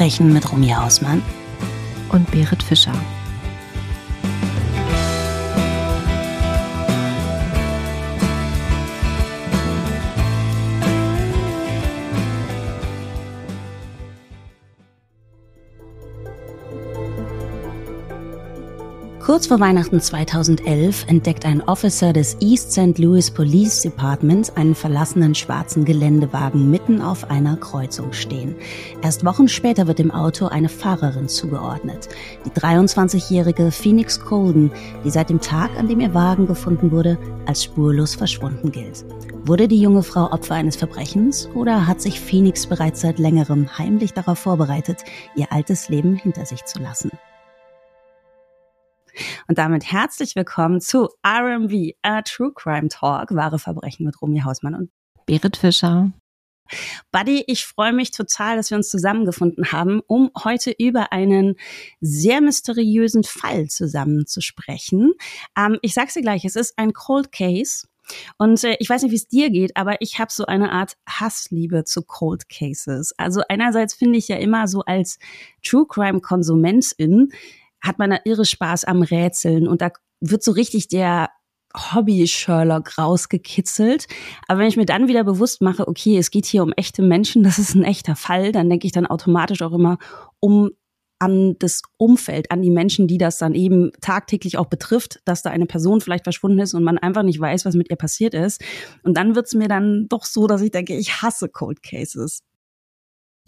Verbrechen mit Romy Hausmann und Berit Fischer. Kurz vor Weihnachten 2011 entdeckt ein Officer des East St. Louis Police Departments einen verlassenen schwarzen Geländewagen mitten auf einer Kreuzung stehen. Erst Wochen später wird dem Auto eine Fahrerin zugeordnet. Die 23-jährige Phoenix Colden, die seit dem Tag, an dem ihr Wagen gefunden wurde, als spurlos verschwunden gilt. Wurde die junge Frau Opfer eines Verbrechens oder hat sich Phoenix bereits seit längerem heimlich darauf vorbereitet, ihr altes Leben hinter sich zu lassen? Und damit herzlich willkommen zu RMV, a True Crime Talk, wahre Verbrechen mit Romy Hausmann und Berit Fischer. Buddy, ich freue mich total, dass wir uns zusammengefunden haben, um heute über einen sehr mysteriösen Fall zusammen zu sprechen. Ähm, ich sag's dir gleich, es ist ein Cold Case. Und äh, ich weiß nicht, wie es dir geht, aber ich habe so eine Art Hassliebe zu Cold Cases. Also einerseits finde ich ja immer so als True Crime Konsumentin hat man da irre Spaß am Rätseln und da wird so richtig der Hobby-Sherlock rausgekitzelt. Aber wenn ich mir dann wieder bewusst mache, okay, es geht hier um echte Menschen, das ist ein echter Fall, dann denke ich dann automatisch auch immer um an das Umfeld, an die Menschen, die das dann eben tagtäglich auch betrifft, dass da eine Person vielleicht verschwunden ist und man einfach nicht weiß, was mit ihr passiert ist. Und dann wird's mir dann doch so, dass ich denke, ich hasse Cold Cases.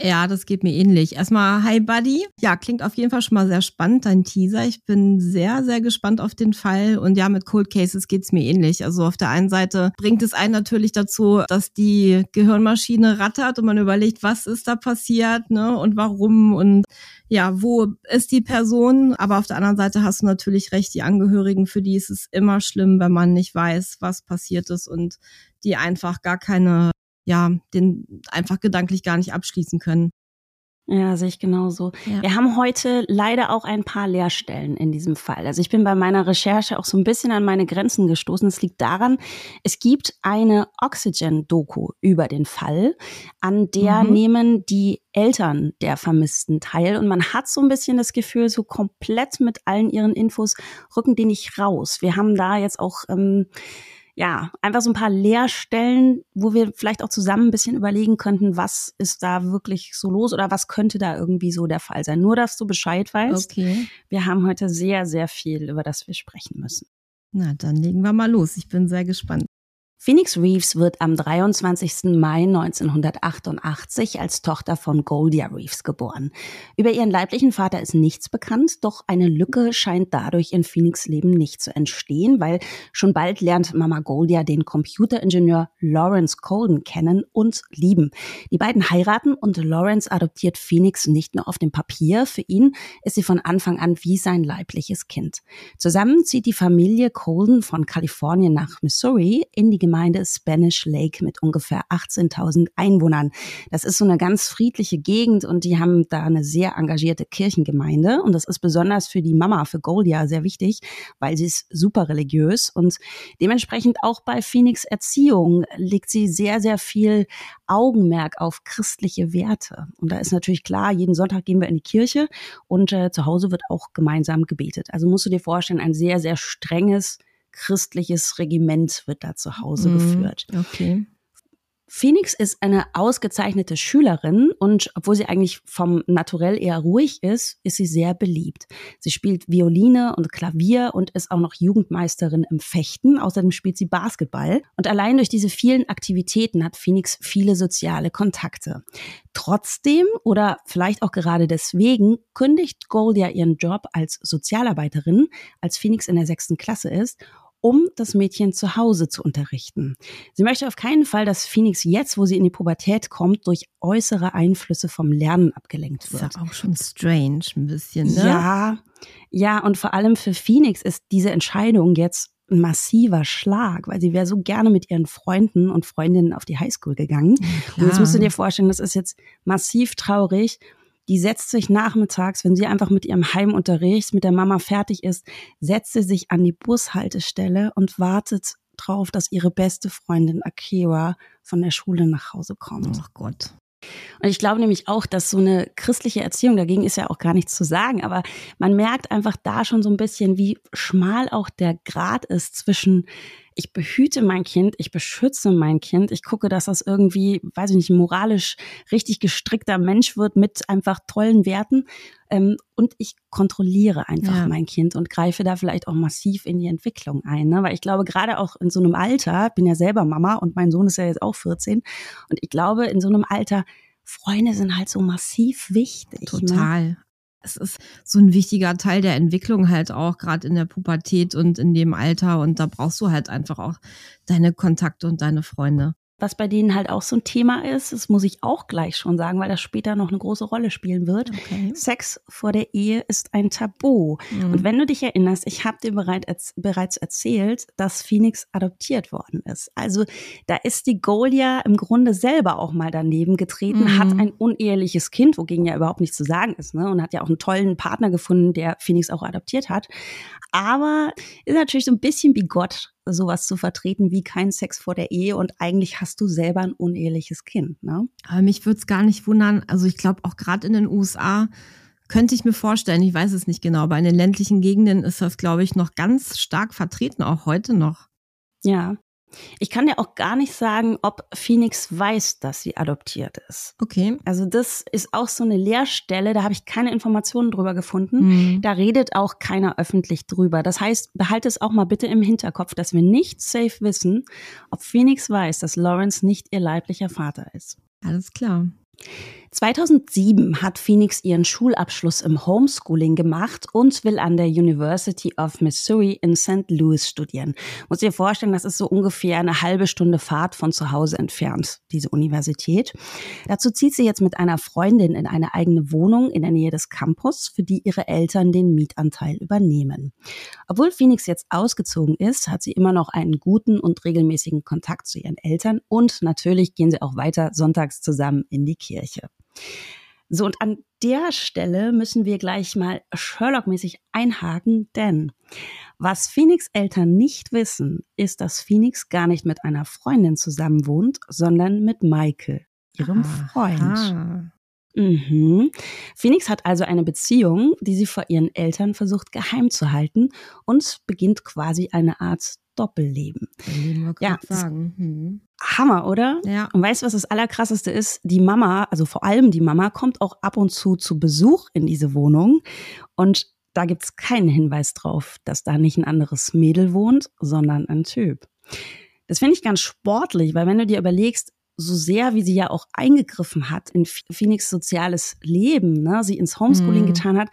Ja, das geht mir ähnlich. Erstmal, hi Buddy. Ja, klingt auf jeden Fall schon mal sehr spannend, dein Teaser. Ich bin sehr, sehr gespannt auf den Fall. Und ja, mit Cold Cases geht's mir ähnlich. Also auf der einen Seite bringt es einen natürlich dazu, dass die Gehirnmaschine rattert und man überlegt, was ist da passiert, ne, und warum und ja, wo ist die Person? Aber auf der anderen Seite hast du natürlich recht, die Angehörigen, für die ist es immer schlimm, wenn man nicht weiß, was passiert ist und die einfach gar keine ja, den einfach gedanklich gar nicht abschließen können. Ja, sehe ich genauso. Ja. Wir haben heute leider auch ein paar Leerstellen in diesem Fall. Also ich bin bei meiner Recherche auch so ein bisschen an meine Grenzen gestoßen. Es liegt daran, es gibt eine Oxygen-Doku über den Fall, an der mhm. nehmen die Eltern der Vermissten teil und man hat so ein bisschen das Gefühl, so komplett mit allen ihren Infos rücken die nicht raus. Wir haben da jetzt auch ähm, ja, einfach so ein paar Leerstellen, wo wir vielleicht auch zusammen ein bisschen überlegen könnten, was ist da wirklich so los oder was könnte da irgendwie so der Fall sein. Nur, dass du Bescheid weißt. Okay. Wir haben heute sehr, sehr viel, über das wir sprechen müssen. Na, dann legen wir mal los. Ich bin sehr gespannt. Phoenix Reeves wird am 23. Mai 1988 als Tochter von Goldia Reeves geboren. Über ihren leiblichen Vater ist nichts bekannt, doch eine Lücke scheint dadurch in Phoenix Leben nicht zu entstehen, weil schon bald lernt Mama Goldia den Computeringenieur Lawrence Colden kennen und lieben. Die beiden heiraten und Lawrence adoptiert Phoenix nicht nur auf dem Papier, für ihn ist sie von Anfang an wie sein leibliches Kind. Zusammen zieht die Familie Colden von Kalifornien nach Missouri in die Gemeinde Spanish Lake mit ungefähr 18.000 Einwohnern. Das ist so eine ganz friedliche Gegend und die haben da eine sehr engagierte Kirchengemeinde und das ist besonders für die Mama, für Goldia sehr wichtig, weil sie ist super religiös und dementsprechend auch bei Phoenix Erziehung legt sie sehr, sehr viel Augenmerk auf christliche Werte. Und da ist natürlich klar, jeden Sonntag gehen wir in die Kirche und äh, zu Hause wird auch gemeinsam gebetet. Also musst du dir vorstellen, ein sehr, sehr strenges christliches Regiment wird da zu Hause mhm, geführt. Okay. Phoenix ist eine ausgezeichnete Schülerin und obwohl sie eigentlich vom Naturell eher ruhig ist, ist sie sehr beliebt. Sie spielt Violine und Klavier und ist auch noch Jugendmeisterin im Fechten. Außerdem spielt sie Basketball. Und allein durch diese vielen Aktivitäten hat Phoenix viele soziale Kontakte. Trotzdem oder vielleicht auch gerade deswegen kündigt Goldia ihren Job als Sozialarbeiterin, als Phoenix in der sechsten Klasse ist um das Mädchen zu Hause zu unterrichten. Sie möchte auf keinen Fall, dass Phoenix jetzt, wo sie in die Pubertät kommt, durch äußere Einflüsse vom Lernen abgelenkt wird. Das ist ja auch schon strange ein bisschen, ne? Ja, ja, und vor allem für Phoenix ist diese Entscheidung jetzt ein massiver Schlag, weil sie wäre so gerne mit ihren Freunden und Freundinnen auf die Highschool gegangen. Ja, und jetzt musst du dir vorstellen, das ist jetzt massiv traurig die setzt sich nachmittags, wenn sie einfach mit ihrem Heimunterricht, mit der Mama fertig ist, setzt sie sich an die Bushaltestelle und wartet drauf, dass ihre beste Freundin Akira von der Schule nach Hause kommt. Ach Gott. Und ich glaube nämlich auch, dass so eine christliche Erziehung, dagegen ist ja auch gar nichts zu sagen, aber man merkt einfach da schon so ein bisschen, wie schmal auch der Grad ist zwischen ich behüte mein Kind, ich beschütze mein Kind, ich gucke, dass das irgendwie, weiß ich nicht, moralisch richtig gestrickter Mensch wird mit einfach tollen Werten. Ähm, und ich kontrolliere einfach ja. mein Kind und greife da vielleicht auch massiv in die Entwicklung ein. Ne? Weil ich glaube, gerade auch in so einem Alter, bin ja selber Mama und mein Sohn ist ja jetzt auch 14, und ich glaube, in so einem Alter, Freunde sind halt so massiv wichtig. Ne? Total. Ne? Es ist so ein wichtiger Teil der Entwicklung halt auch, gerade in der Pubertät und in dem Alter. Und da brauchst du halt einfach auch deine Kontakte und deine Freunde was bei denen halt auch so ein Thema ist, das muss ich auch gleich schon sagen, weil das später noch eine große Rolle spielen wird. Okay. Sex vor der Ehe ist ein Tabu. Mhm. Und wenn du dich erinnerst, ich habe dir bereit, bereits erzählt, dass Phoenix adoptiert worden ist. Also da ist die Golia im Grunde selber auch mal daneben getreten, mhm. hat ein uneheliches Kind, wogegen ja überhaupt nichts zu sagen ist, ne? und hat ja auch einen tollen Partner gefunden, der Phoenix auch adoptiert hat. Aber ist natürlich so ein bisschen wie Gott sowas zu vertreten wie kein Sex vor der Ehe und eigentlich hast du selber ein uneheliches Kind. Ne? Aber mich würde es gar nicht wundern. Also ich glaube auch gerade in den USA könnte ich mir vorstellen, ich weiß es nicht genau, aber in den ländlichen Gegenden ist das, glaube ich, noch ganz stark vertreten, auch heute noch. Ja, ich kann dir auch gar nicht sagen, ob Phoenix weiß, dass sie adoptiert ist. Okay. Also das ist auch so eine Leerstelle, da habe ich keine Informationen drüber gefunden. Mhm. Da redet auch keiner öffentlich drüber. Das heißt, behalte es auch mal bitte im Hinterkopf, dass wir nicht safe wissen, ob Phoenix weiß, dass Lawrence nicht ihr leiblicher Vater ist. Alles klar. 2007 hat Phoenix ihren Schulabschluss im Homeschooling gemacht und will an der University of Missouri in St. Louis studieren. Muss dir vorstellen, das ist so ungefähr eine halbe Stunde Fahrt von zu Hause entfernt, diese Universität. Dazu zieht sie jetzt mit einer Freundin in eine eigene Wohnung in der Nähe des Campus, für die ihre Eltern den Mietanteil übernehmen. Obwohl Phoenix jetzt ausgezogen ist, hat sie immer noch einen guten und regelmäßigen Kontakt zu ihren Eltern und natürlich gehen sie auch weiter sonntags zusammen in die Kirche. So, und an der Stelle müssen wir gleich mal Sherlock-mäßig einhaken, denn was Phoenix Eltern nicht wissen, ist, dass Phoenix gar nicht mit einer Freundin zusammen wohnt, sondern mit Michael, ihrem Aha. Freund. Mhm. Phoenix hat also eine Beziehung, die sie vor ihren Eltern versucht geheim zu halten und beginnt quasi eine Art Doppelleben. Ja, sagen. Hm. Hammer, oder? Ja. Und weißt du, was das Allerkrasseste ist? Die Mama, also vor allem die Mama, kommt auch ab und zu zu Besuch in diese Wohnung. Und da gibt es keinen Hinweis drauf, dass da nicht ein anderes Mädel wohnt, sondern ein Typ. Das finde ich ganz sportlich, weil wenn du dir überlegst, so sehr, wie sie ja auch eingegriffen hat in Phoenix soziales Leben, ne, sie ins Homeschooling mhm. getan hat,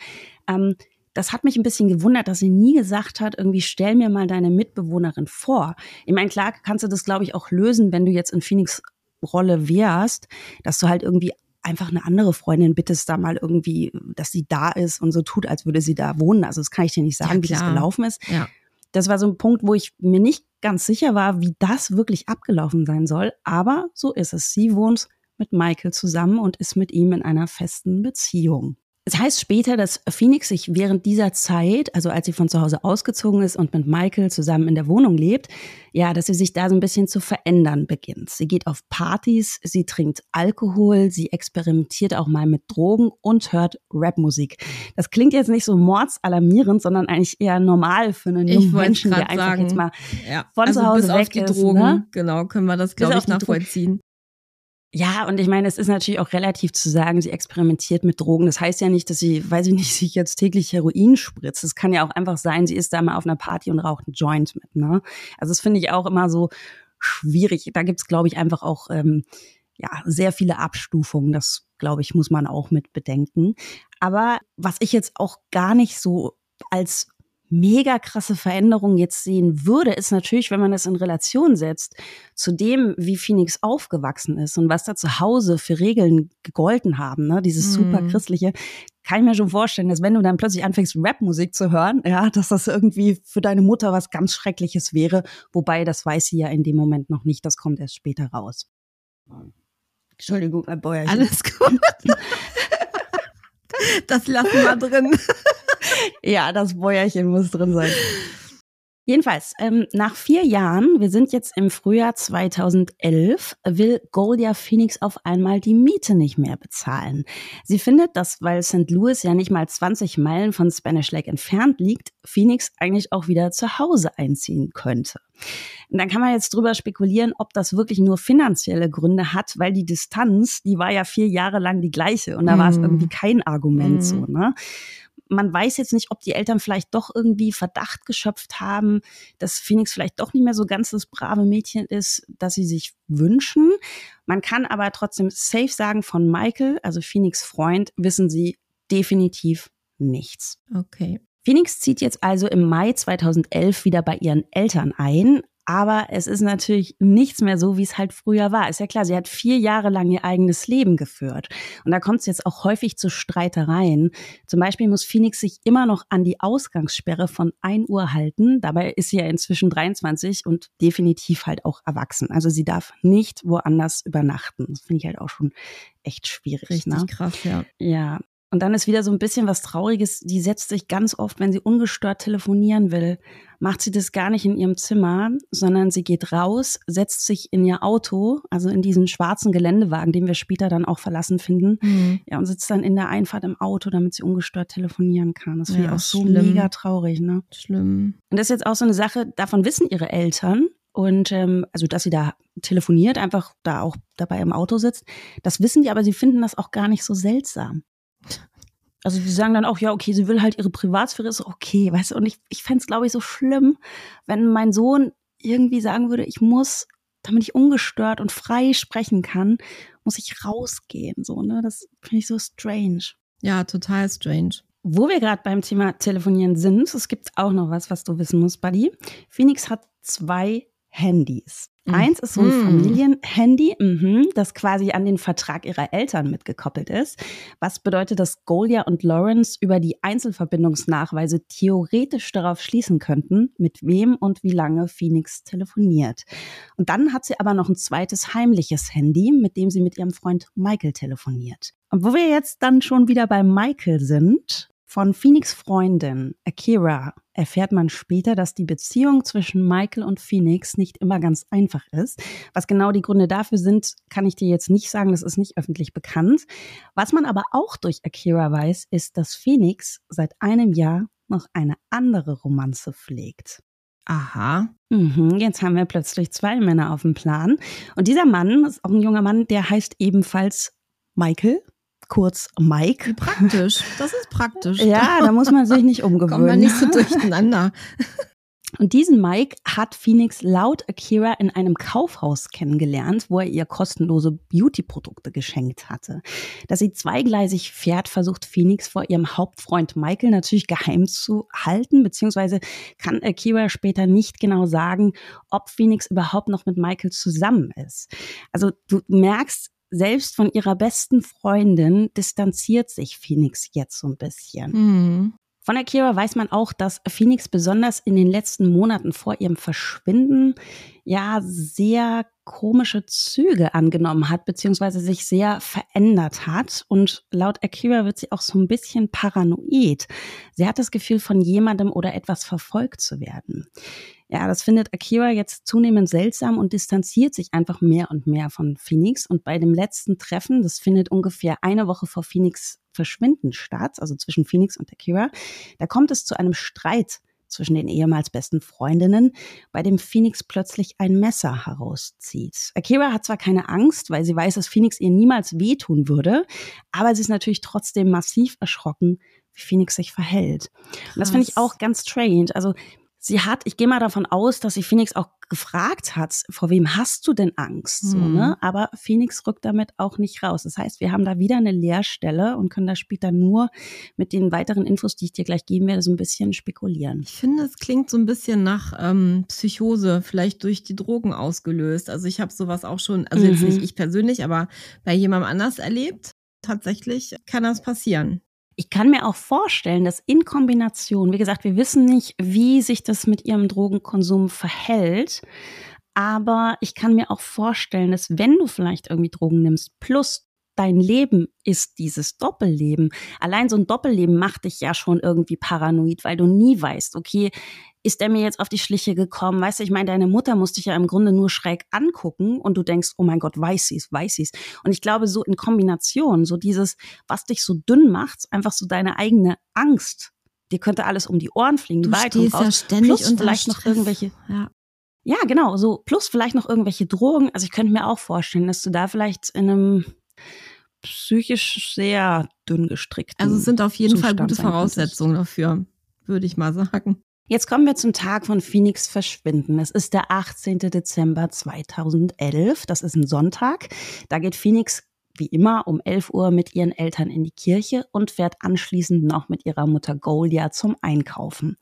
ähm, das hat mich ein bisschen gewundert, dass sie nie gesagt hat, irgendwie stell mir mal deine Mitbewohnerin vor. Ich meine, klar kannst du das, glaube ich, auch lösen, wenn du jetzt in Phoenix Rolle wärst, dass du halt irgendwie einfach eine andere Freundin bittest, da mal irgendwie, dass sie da ist und so tut, als würde sie da wohnen. Also das kann ich dir nicht sagen, ja, wie das gelaufen ist. Ja. Das war so ein Punkt, wo ich mir nicht ganz sicher war, wie das wirklich abgelaufen sein soll. Aber so ist es. Sie wohnt mit Michael zusammen und ist mit ihm in einer festen Beziehung. Es heißt später, dass Phoenix sich während dieser Zeit, also als sie von zu Hause ausgezogen ist und mit Michael zusammen in der Wohnung lebt, ja, dass sie sich da so ein bisschen zu verändern beginnt. Sie geht auf Partys, sie trinkt Alkohol, sie experimentiert auch mal mit Drogen und hört Rapmusik. Das klingt jetzt nicht so mordsalarmierend, sondern eigentlich eher normal für einen jungen Menschen, der einfach sagen, jetzt mal ja, von also zu Hause bis weg auf die ist. Drogen, ne? genau, können wir das, glaube ich, nachvollziehen. Ja, und ich meine, es ist natürlich auch relativ zu sagen, sie experimentiert mit Drogen. Das heißt ja nicht, dass sie, weiß ich nicht, sich jetzt täglich Heroin spritzt. Es kann ja auch einfach sein, sie ist da mal auf einer Party und raucht einen Joint mit. Ne? Also das finde ich auch immer so schwierig. Da gibt's, glaube ich, einfach auch ähm, ja sehr viele Abstufungen. Das, glaube ich, muss man auch mit bedenken. Aber was ich jetzt auch gar nicht so als mega krasse Veränderung jetzt sehen würde, ist natürlich, wenn man das in Relation setzt zu dem, wie Phoenix aufgewachsen ist und was da zu Hause für Regeln gegolten haben, ne? dieses mhm. super christliche, kann ich mir schon vorstellen, dass wenn du dann plötzlich anfängst, Rapmusik zu hören, ja, dass das irgendwie für deine Mutter was ganz Schreckliches wäre. Wobei, das weiß sie ja in dem Moment noch nicht, das kommt erst später raus. Entschuldigung, mein Bäuerchen. Alles gut. das lassen wir drin. ja, das Bäuerchen muss drin sein. Jedenfalls, ähm, nach vier Jahren, wir sind jetzt im Frühjahr 2011, will Goldia Phoenix auf einmal die Miete nicht mehr bezahlen. Sie findet, dass, weil St. Louis ja nicht mal 20 Meilen von Spanish Lake entfernt liegt, Phoenix eigentlich auch wieder zu Hause einziehen könnte. Und dann kann man jetzt drüber spekulieren, ob das wirklich nur finanzielle Gründe hat, weil die Distanz, die war ja vier Jahre lang die gleiche und da war es mhm. irgendwie kein Argument mm. so, ne? Man weiß jetzt nicht, ob die Eltern vielleicht doch irgendwie Verdacht geschöpft haben, dass Phoenix vielleicht doch nicht mehr so ganz das brave Mädchen ist, dass sie sich wünschen. Man kann aber trotzdem safe sagen, von Michael, also Phoenix Freund, wissen sie definitiv nichts. Okay. Phoenix zieht jetzt also im Mai 2011 wieder bei ihren Eltern ein, aber es ist natürlich nichts mehr so, wie es halt früher war. Ist ja klar, sie hat vier Jahre lang ihr eigenes Leben geführt. Und da kommt es jetzt auch häufig zu Streitereien. Zum Beispiel muss Phoenix sich immer noch an die Ausgangssperre von 1 Uhr halten. Dabei ist sie ja inzwischen 23 und definitiv halt auch erwachsen. Also sie darf nicht woanders übernachten. Das finde ich halt auch schon echt schwierig. Richtig ne? krass, ja. Ja, und dann ist wieder so ein bisschen was Trauriges. Die setzt sich ganz oft, wenn sie ungestört telefonieren will, macht sie das gar nicht in ihrem Zimmer, sondern sie geht raus, setzt sich in ihr Auto, also in diesen schwarzen Geländewagen, den wir später dann auch verlassen finden, mhm. ja, und sitzt dann in der Einfahrt im Auto, damit sie ungestört telefonieren kann. Das finde ja, ich auch so schlimm. mega traurig, ne? Schlimm. Und das ist jetzt auch so eine Sache, davon wissen ihre Eltern. Und ähm, also, dass sie da telefoniert, einfach da auch dabei im Auto sitzt, das wissen die, aber sie finden das auch gar nicht so seltsam. Also die sagen dann auch, ja, okay, sie will halt ihre Privatsphäre, ist okay, weißt du, und ich, ich fände es, glaube ich, so schlimm, wenn mein Sohn irgendwie sagen würde, ich muss, damit ich ungestört und frei sprechen kann, muss ich rausgehen, so, ne, das finde ich so strange. Ja, total strange. Wo wir gerade beim Thema Telefonieren sind, es gibt auch noch was, was du wissen musst, Buddy. Phoenix hat zwei Handys. Mhm. Eins ist so ein Familienhandy, mhm, das quasi an den Vertrag ihrer Eltern mitgekoppelt ist. Was bedeutet, dass Golia und Lawrence über die Einzelverbindungsnachweise theoretisch darauf schließen könnten, mit wem und wie lange Phoenix telefoniert. Und dann hat sie aber noch ein zweites heimliches Handy, mit dem sie mit ihrem Freund Michael telefoniert. Und wo wir jetzt dann schon wieder bei Michael sind, von Phoenix Freundin Akira erfährt man später, dass die Beziehung zwischen Michael und Phoenix nicht immer ganz einfach ist. Was genau die Gründe dafür sind, kann ich dir jetzt nicht sagen, das ist nicht öffentlich bekannt. Was man aber auch durch Akira weiß, ist, dass Phoenix seit einem Jahr noch eine andere Romanze pflegt. Aha. Mhm, jetzt haben wir plötzlich zwei Männer auf dem Plan. Und dieser Mann ist auch ein junger Mann, der heißt ebenfalls Michael kurz Mike. Praktisch, das ist praktisch. ja, da muss man sich nicht umgewöhnen. Kommt man nicht so durcheinander. Und diesen Mike hat Phoenix laut Akira in einem Kaufhaus kennengelernt, wo er ihr kostenlose Beauty-Produkte geschenkt hatte. Dass sie zweigleisig fährt, versucht Phoenix vor ihrem Hauptfreund Michael natürlich geheim zu halten, beziehungsweise kann Akira später nicht genau sagen, ob Phoenix überhaupt noch mit Michael zusammen ist. Also du merkst, selbst von ihrer besten Freundin distanziert sich Phoenix jetzt so ein bisschen. Mhm. Von Akira weiß man auch, dass Phoenix besonders in den letzten Monaten vor ihrem Verschwinden ja sehr komische Züge angenommen hat, beziehungsweise sich sehr verändert hat. Und laut Akira wird sie auch so ein bisschen paranoid. Sie hat das Gefühl, von jemandem oder etwas verfolgt zu werden. Ja, das findet Akira jetzt zunehmend seltsam und distanziert sich einfach mehr und mehr von Phoenix. Und bei dem letzten Treffen, das findet ungefähr eine Woche vor Phoenix Verschwinden statt, also zwischen Phoenix und Akira, da kommt es zu einem Streit zwischen den ehemals besten Freundinnen, bei dem Phoenix plötzlich ein Messer herauszieht. Akira hat zwar keine Angst, weil sie weiß, dass Phoenix ihr niemals wehtun würde, aber sie ist natürlich trotzdem massiv erschrocken, wie Phoenix sich verhält. Und das finde ich auch ganz strange. Also sie hat, ich gehe mal davon aus, dass sie Phoenix auch gefragt hat, vor wem hast du denn Angst? So, ne? Mhm. Aber Phoenix rückt damit auch nicht raus. Das heißt, wir haben da wieder eine Leerstelle und können da später nur mit den weiteren Infos, die ich dir gleich geben werde, so ein bisschen spekulieren. Ich finde, es klingt so ein bisschen nach ähm, Psychose, vielleicht durch die Drogen ausgelöst. Also ich habe sowas auch schon, also mhm. jetzt nicht ich persönlich, aber bei jemandem anders erlebt. Tatsächlich kann das passieren. Ich kann mir auch vorstellen, dass in Kombination, wie gesagt, wir wissen nicht, wie sich das mit ihrem Drogenkonsum verhält, aber ich kann mir auch vorstellen, dass wenn du vielleicht irgendwie Drogen nimmst, plus dein Leben ist dieses Doppelleben. Allein so ein Doppelleben macht dich ja schon irgendwie paranoid, weil du nie weißt, okay, ist er mir jetzt auf die Schliche gekommen? Weißt du, ich meine, deine Mutter musste dich ja im Grunde nur schräg angucken und du denkst, oh mein Gott, weiß sie's, weiß sie's. Und ich glaube, so in Kombination, so dieses, was dich so dünn macht, einfach so deine eigene Angst. Dir könnte alles um die Ohren fliegen, du weit und raus. ja ständig plus vielleicht noch irgendwelche Ja. ja, genau, so plus vielleicht noch irgendwelche Drogen. Also ich könnte mir auch vorstellen, dass du da vielleicht in einem psychisch sehr dünn gestrickten Also es sind auf jeden Fall Zustand gute sein könntest. Voraussetzungen dafür, würde ich mal sagen. Jetzt kommen wir zum Tag von Phoenix Verschwinden. Es ist der 18. Dezember 2011. Das ist ein Sonntag. Da geht Phoenix wie immer um 11 Uhr mit ihren Eltern in die Kirche und fährt anschließend noch mit ihrer Mutter Golia zum Einkaufen.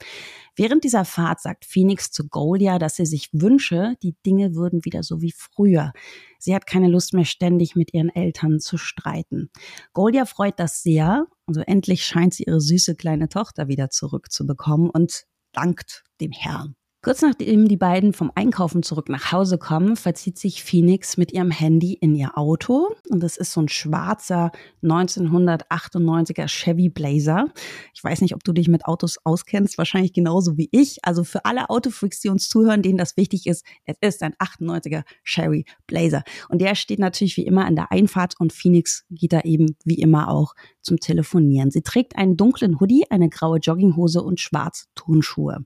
Während dieser Fahrt sagt Phoenix zu Golia, dass sie sich wünsche, die Dinge würden wieder so wie früher. Sie hat keine Lust mehr ständig mit ihren Eltern zu streiten. Golia freut das sehr. Also endlich scheint sie ihre süße kleine Tochter wieder zurückzubekommen und dankt dem Herrn. Kurz nachdem die beiden vom Einkaufen zurück nach Hause kommen, verzieht sich Phoenix mit ihrem Handy in ihr Auto. Und das ist so ein schwarzer 1998er Chevy Blazer. Ich weiß nicht, ob du dich mit Autos auskennst, wahrscheinlich genauso wie ich. Also für alle Autofreaks, die uns zuhören, denen das wichtig ist, es ist ein 98er Chevy Blazer. Und der steht natürlich wie immer an der Einfahrt und Phoenix geht da eben wie immer auch zum Telefonieren. Sie trägt einen dunklen Hoodie, eine graue Jogginghose und schwarze Turnschuhe.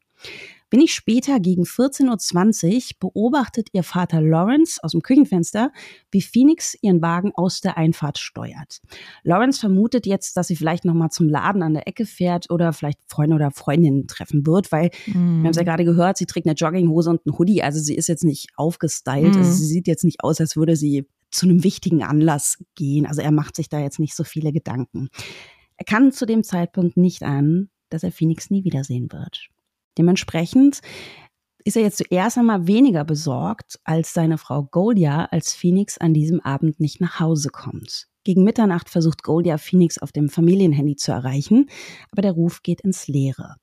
Wenig später, gegen 14.20 Uhr, beobachtet ihr Vater Lawrence aus dem Küchenfenster, wie Phoenix ihren Wagen aus der Einfahrt steuert. Lawrence vermutet jetzt, dass sie vielleicht nochmal zum Laden an der Ecke fährt oder vielleicht Freunde oder Freundinnen treffen wird, weil wir haben es ja gerade gehört, sie trägt eine Jogginghose und einen Hoodie, also sie ist jetzt nicht aufgestylt, Mhm. also sie sieht jetzt nicht aus, als würde sie zu einem wichtigen Anlass gehen. Also er macht sich da jetzt nicht so viele Gedanken. Er kann zu dem Zeitpunkt nicht an, dass er Phoenix nie wiedersehen wird. Dementsprechend ist er jetzt zuerst einmal weniger besorgt als seine Frau Golia, als Phoenix an diesem Abend nicht nach Hause kommt. Gegen Mitternacht versucht Golia Phoenix auf dem Familienhandy zu erreichen, aber der Ruf geht ins Leere.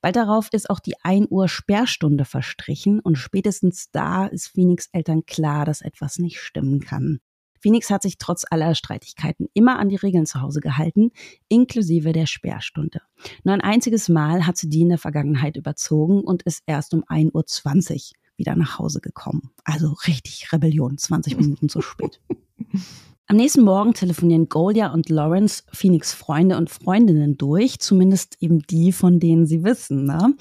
Bald darauf ist auch die 1 Uhr Sperrstunde verstrichen und spätestens da ist Phoenix Eltern klar, dass etwas nicht stimmen kann. Phoenix hat sich trotz aller Streitigkeiten immer an die Regeln zu Hause gehalten, inklusive der Sperrstunde. Nur ein einziges Mal hat sie die in der Vergangenheit überzogen und ist erst um 1.20 Uhr wieder nach Hause gekommen. Also richtig Rebellion, 20 Minuten zu spät. Am nächsten Morgen telefonieren Golia und Lawrence Phoenix Freunde und Freundinnen durch, zumindest eben die, von denen sie wissen. Ne?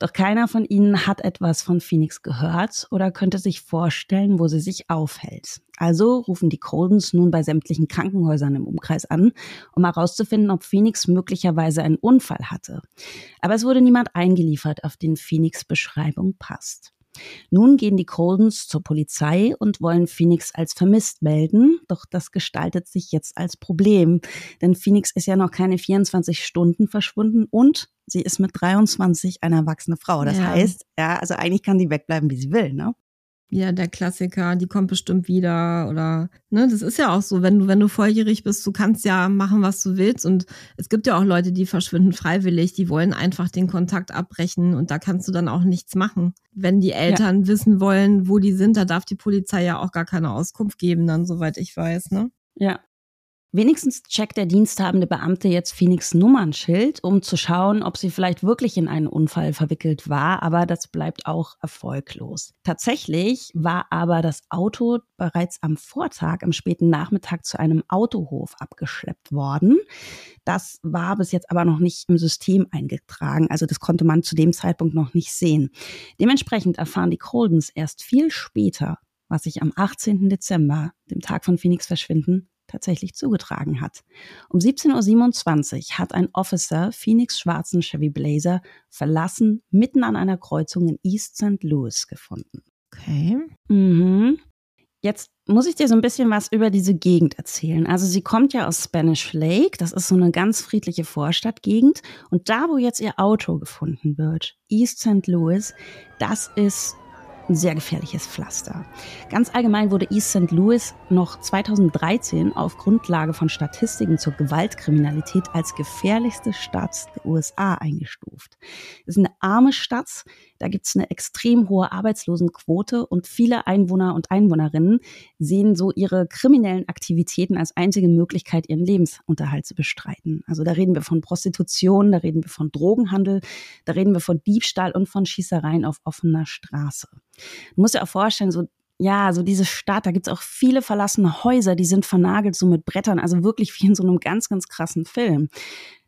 Doch keiner von ihnen hat etwas von Phoenix gehört oder könnte sich vorstellen, wo sie sich aufhält. Also rufen die Coldens nun bei sämtlichen Krankenhäusern im Umkreis an, um herauszufinden, ob Phoenix möglicherweise einen Unfall hatte. Aber es wurde niemand eingeliefert, auf den Phoenix Beschreibung passt. Nun gehen die Coldens zur Polizei und wollen Phoenix als vermisst melden, doch das gestaltet sich jetzt als Problem, denn Phoenix ist ja noch keine 24 Stunden verschwunden und sie ist mit 23 eine erwachsene Frau. Das Ja. heißt, ja, also eigentlich kann sie wegbleiben, wie sie will, ne? Ja, der Klassiker, die kommt bestimmt wieder oder ne, das ist ja auch so, wenn du wenn du volljährig bist, du kannst ja machen, was du willst und es gibt ja auch Leute, die verschwinden freiwillig, die wollen einfach den Kontakt abbrechen und da kannst du dann auch nichts machen. Wenn die Eltern wissen wollen, wo die sind, da darf die Polizei ja auch gar keine Auskunft geben, dann soweit ich weiß, ne? Ja. Wenigstens checkt der diensthabende Beamte jetzt Phoenix Nummernschild, um zu schauen, ob sie vielleicht wirklich in einen Unfall verwickelt war, aber das bleibt auch erfolglos. Tatsächlich war aber das Auto bereits am Vortag, am späten Nachmittag zu einem Autohof abgeschleppt worden. Das war bis jetzt aber noch nicht im System eingetragen, also das konnte man zu dem Zeitpunkt noch nicht sehen. Dementsprechend erfahren die Coldens erst viel später, was sich am 18. Dezember, dem Tag von Phoenix Verschwinden, tatsächlich zugetragen hat. Um 17.27 Uhr hat ein Officer Phoenix schwarzen Chevy Blazer verlassen, mitten an einer Kreuzung in East St. Louis gefunden. Okay. Mhm. Jetzt muss ich dir so ein bisschen was über diese Gegend erzählen. Also sie kommt ja aus Spanish Lake, das ist so eine ganz friedliche Vorstadtgegend. Und da, wo jetzt ihr Auto gefunden wird, East St. Louis, das ist ein sehr gefährliches Pflaster. Ganz allgemein wurde East St. Louis noch 2013 auf Grundlage von Statistiken zur Gewaltkriminalität als gefährlichste Stadt der USA eingestuft. Es ist eine arme Stadt Da gibt es eine extrem hohe Arbeitslosenquote und viele Einwohner und Einwohnerinnen sehen so ihre kriminellen Aktivitäten als einzige Möglichkeit, ihren Lebensunterhalt zu bestreiten. Also da reden wir von Prostitution, da reden wir von Drogenhandel, da reden wir von Diebstahl und von Schießereien auf offener Straße. Du musst dir auch vorstellen, so ja, so diese Stadt, da gibt's auch viele verlassene Häuser, die sind vernagelt so mit Brettern, also wirklich wie in so einem ganz, ganz krassen Film.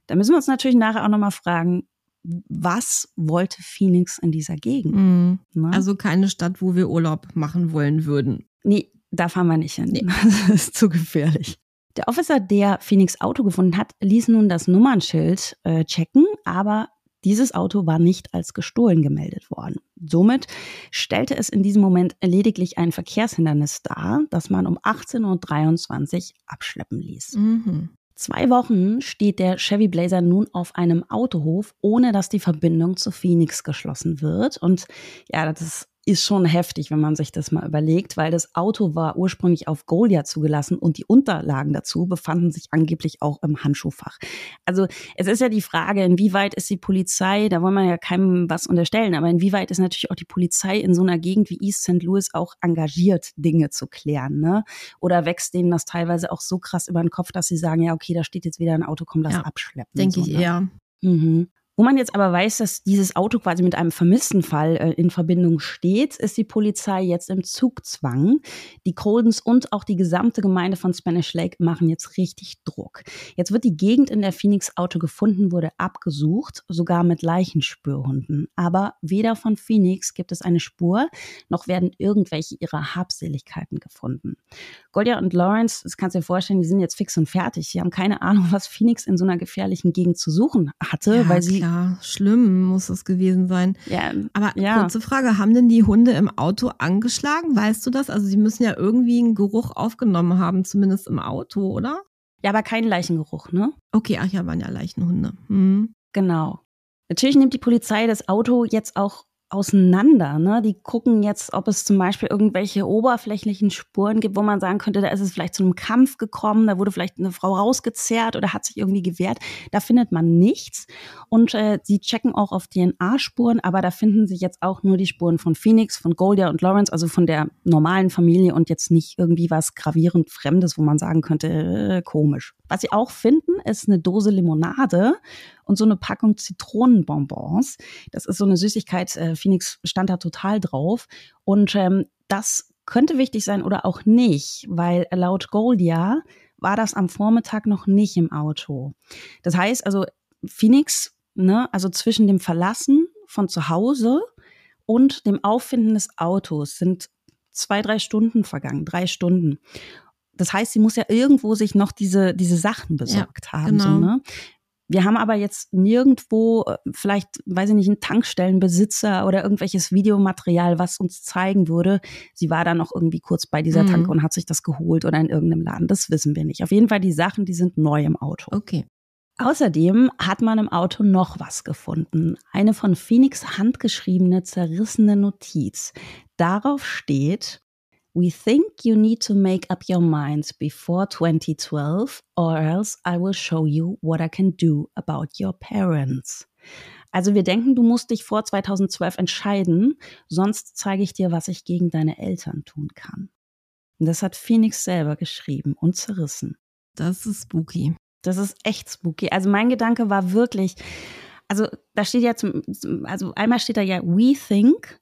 Da müssen wir uns natürlich nachher auch nochmal fragen, was wollte Phoenix in dieser Gegend? Mhm. Also keine Stadt, wo wir Urlaub machen wollen würden. Nee, da fahren wir nicht hin. Nee. Das ist zu gefährlich. Der Officer, der Phoenix Auto gefunden hat, ließ nun das Nummernschild äh, checken, aber dieses Auto war nicht als gestohlen gemeldet worden. Somit stellte es in diesem Moment lediglich ein Verkehrshindernis dar, das man um 18.23 Uhr abschleppen ließ. Mhm. Zwei Wochen steht der Chevy Blazer nun auf einem Autohof, ohne dass die Verbindung zu Phoenix geschlossen wird. Und ja, das ist ist schon heftig, wenn man sich das mal überlegt, weil das Auto war ursprünglich auf Golia zugelassen und die Unterlagen dazu befanden sich angeblich auch im Handschuhfach. Also es ist ja die Frage, inwieweit ist die Polizei, da wollen wir ja keinem was unterstellen, aber inwieweit ist natürlich auch die Polizei in so einer Gegend wie East St. Louis auch engagiert, Dinge zu klären, ne? Oder wächst denen das teilweise auch so krass über den Kopf, dass sie sagen, ja, okay, da steht jetzt wieder ein Auto, komm, lass ja, abschleppen. Denke so, ich ne? eher. Mhm. Wo man jetzt aber weiß, dass dieses Auto quasi mit einem vermissten Fall äh, in Verbindung steht, ist die Polizei jetzt im Zugzwang. Die Coldens und auch die gesamte Gemeinde von Spanish Lake machen jetzt richtig Druck. Jetzt wird die Gegend, in der Phoenix Auto gefunden wurde, abgesucht, sogar mit Leichenspürhunden. Aber weder von Phoenix gibt es eine Spur, noch werden irgendwelche ihrer Habseligkeiten gefunden. Golia und Lawrence, das kannst du dir vorstellen, die sind jetzt fix und fertig. Sie haben keine Ahnung, was Phoenix in so einer gefährlichen Gegend zu suchen hatte, ja, weil sie ja, schlimm muss es gewesen sein. Ja, Aber ja. kurze Frage, haben denn die Hunde im Auto angeschlagen? Weißt du das? Also sie müssen ja irgendwie einen Geruch aufgenommen haben, zumindest im Auto, oder? Ja, aber kein Leichengeruch, ne? Okay, ach ja, waren ja Leichenhunde. Hm. Genau. Natürlich nimmt die Polizei das Auto jetzt auch auseinander. Ne? Die gucken jetzt, ob es zum Beispiel irgendwelche oberflächlichen Spuren gibt, wo man sagen könnte, da ist es vielleicht zu einem Kampf gekommen, da wurde vielleicht eine Frau rausgezerrt oder hat sich irgendwie gewehrt. Da findet man nichts. Und äh, sie checken auch auf DNA-Spuren, aber da finden sich jetzt auch nur die Spuren von Phoenix, von Goldia und Lawrence, also von der normalen Familie und jetzt nicht irgendwie was gravierend Fremdes, wo man sagen könnte, äh, komisch. Was sie auch finden, ist eine Dose Limonade und so eine Packung Zitronenbonbons. Das ist so eine Süßigkeit, äh, Phoenix stand da total drauf. Und ähm, das könnte wichtig sein oder auch nicht, weil laut Goldia war das am Vormittag noch nicht im Auto. Das heißt also, Phoenix, ne, also zwischen dem Verlassen von zu Hause und dem Auffinden des Autos sind zwei, drei Stunden vergangen, drei Stunden. Das heißt, sie muss ja irgendwo sich noch diese, diese Sachen besorgt ja, haben. Genau. So, ne? Wir haben aber jetzt nirgendwo, äh, vielleicht, weiß ich nicht, einen Tankstellenbesitzer oder irgendwelches Videomaterial, was uns zeigen würde, sie war da noch irgendwie kurz bei dieser mhm. Tanke und hat sich das geholt oder in irgendeinem Laden. Das wissen wir nicht. Auf jeden Fall die Sachen, die sind neu im Auto. Okay. Außerdem hat man im Auto noch was gefunden. Eine von Phoenix handgeschriebene, zerrissene Notiz. Darauf steht, We think you need to make up your minds before 2012, or else I will show you what I can do about your parents. Also wir denken, du musst dich vor 2012 entscheiden, sonst zeige ich dir, was ich gegen deine Eltern tun kann. Und das hat Phoenix selber geschrieben und zerrissen. Das ist spooky. Das ist echt spooky. Also mein Gedanke war wirklich, also da steht ja zum, also einmal steht da ja we think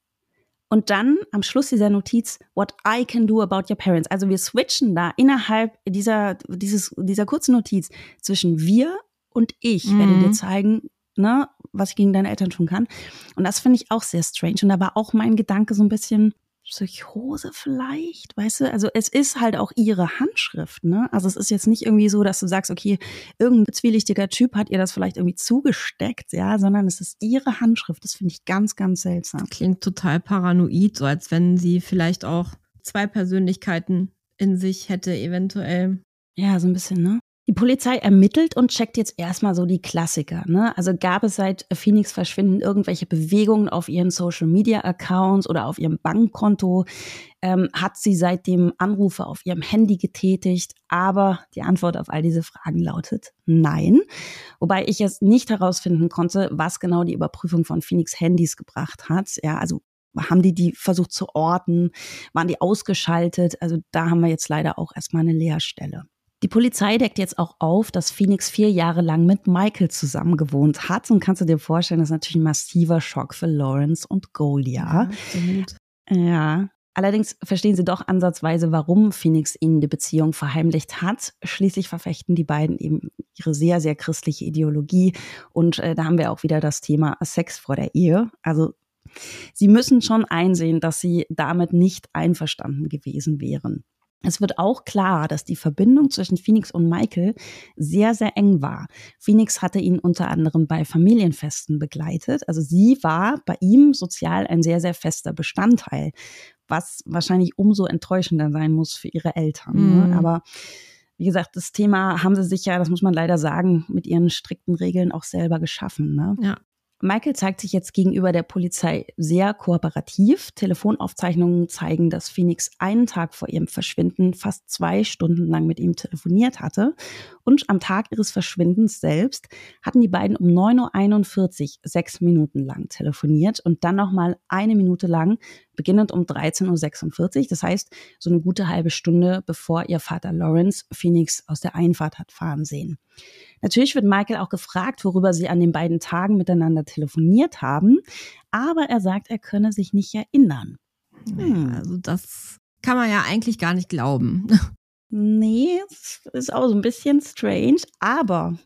und dann am Schluss dieser Notiz, what I can do about your parents. Also wir switchen da innerhalb dieser, dieses, dieser kurzen Notiz zwischen wir und ich mhm. werde dir zeigen, ne, was ich gegen deine Eltern tun kann. Und das finde ich auch sehr strange. Und da war auch mein Gedanke so ein bisschen, Psychose vielleicht, weißt du? Also es ist halt auch ihre Handschrift, ne? Also es ist jetzt nicht irgendwie so, dass du sagst, okay, irgendein zwielichtiger Typ hat ihr das vielleicht irgendwie zugesteckt, ja, sondern es ist ihre Handschrift. Das finde ich ganz, ganz seltsam. Klingt total paranoid, so als wenn sie vielleicht auch zwei Persönlichkeiten in sich hätte, eventuell. Ja, so ein bisschen, ne? Die Polizei ermittelt und checkt jetzt erstmal so die Klassiker. Ne? Also gab es seit Phoenix Verschwinden irgendwelche Bewegungen auf ihren Social Media Accounts oder auf ihrem Bankkonto? Ähm, hat sie seitdem Anrufe auf ihrem Handy getätigt? Aber die Antwort auf all diese Fragen lautet nein. Wobei ich es nicht herausfinden konnte, was genau die Überprüfung von Phoenix Handys gebracht hat. Ja, also haben die die versucht zu orten? Waren die ausgeschaltet? Also da haben wir jetzt leider auch erstmal eine Leerstelle. Die Polizei deckt jetzt auch auf, dass Phoenix vier Jahre lang mit Michael zusammen gewohnt hat. Und kannst du dir vorstellen, das ist natürlich ein massiver Schock für Lawrence und Golia. Ja, ja. Allerdings verstehen sie doch ansatzweise, warum Phoenix ihnen die Beziehung verheimlicht hat. Schließlich verfechten die beiden eben ihre sehr, sehr christliche Ideologie. Und äh, da haben wir auch wieder das Thema Sex vor der Ehe. Also sie müssen schon einsehen, dass sie damit nicht einverstanden gewesen wären. Es wird auch klar, dass die Verbindung zwischen Phoenix und Michael sehr, sehr eng war. Phoenix hatte ihn unter anderem bei Familienfesten begleitet. Also sie war bei ihm sozial ein sehr, sehr fester Bestandteil, was wahrscheinlich umso enttäuschender sein muss für ihre Eltern. Mhm. Ne? Aber wie gesagt, das Thema haben sie sich ja, das muss man leider sagen, mit ihren strikten Regeln auch selber geschaffen. Ne? Ja. Michael zeigt sich jetzt gegenüber der Polizei sehr kooperativ. Telefonaufzeichnungen zeigen, dass Phoenix einen Tag vor ihrem Verschwinden fast zwei Stunden lang mit ihm telefoniert hatte. Und am Tag ihres Verschwindens selbst hatten die beiden um 9.41 Uhr sechs Minuten lang telefoniert und dann nochmal eine Minute lang, beginnend um 13.46 Uhr. Das heißt, so eine gute halbe Stunde, bevor ihr Vater Lawrence Phoenix aus der Einfahrt hat fahren sehen. Natürlich wird Michael auch gefragt, worüber sie an den beiden Tagen miteinander telefoniert haben, aber er sagt, er könne sich nicht erinnern. Hm. Also das kann man ja eigentlich gar nicht glauben. Nee, ist auch so ein bisschen strange, aber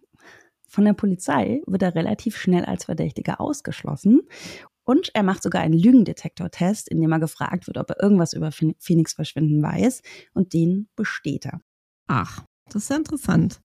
von der Polizei wird er relativ schnell als Verdächtiger ausgeschlossen. Und er macht sogar einen Lügendetektor-Test, in dem er gefragt wird, ob er irgendwas über Phoenix Verschwinden weiß. Und den besteht er. Ach, das ist ja interessant.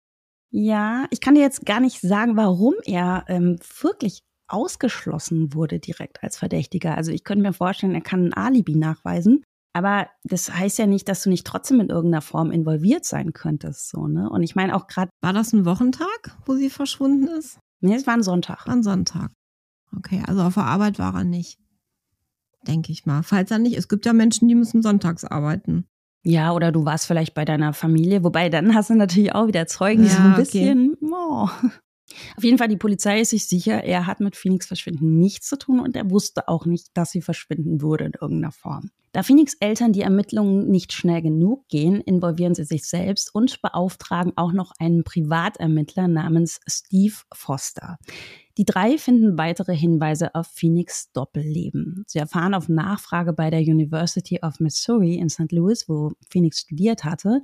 Ja, ich kann dir jetzt gar nicht sagen, warum er ähm, wirklich ausgeschlossen wurde direkt als Verdächtiger. Also ich könnte mir vorstellen, er kann ein Alibi nachweisen. Aber das heißt ja nicht, dass du nicht trotzdem in irgendeiner Form involviert sein könntest. So, ne? Und ich meine auch gerade. War das ein Wochentag, wo sie verschwunden ist? Nee, es war ein Sonntag. War ein Sonntag. Okay, also auf der Arbeit war er nicht. Denke ich mal. Falls er nicht, es gibt ja Menschen, die müssen sonntags arbeiten. Ja, oder du warst vielleicht bei deiner Familie, wobei dann hast du natürlich auch wieder Zeugen, die ja, so ein bisschen. Okay. Oh. Auf jeden Fall, die Polizei ist sich sicher, er hat mit Phoenix Verschwinden nichts zu tun und er wusste auch nicht, dass sie verschwinden würde in irgendeiner Form. Da Phoenix Eltern die Ermittlungen nicht schnell genug gehen, involvieren sie sich selbst und beauftragen auch noch einen Privatermittler namens Steve Foster. Die drei finden weitere Hinweise auf Phoenix Doppelleben. Sie erfahren auf Nachfrage bei der University of Missouri in St. Louis, wo Phoenix studiert hatte,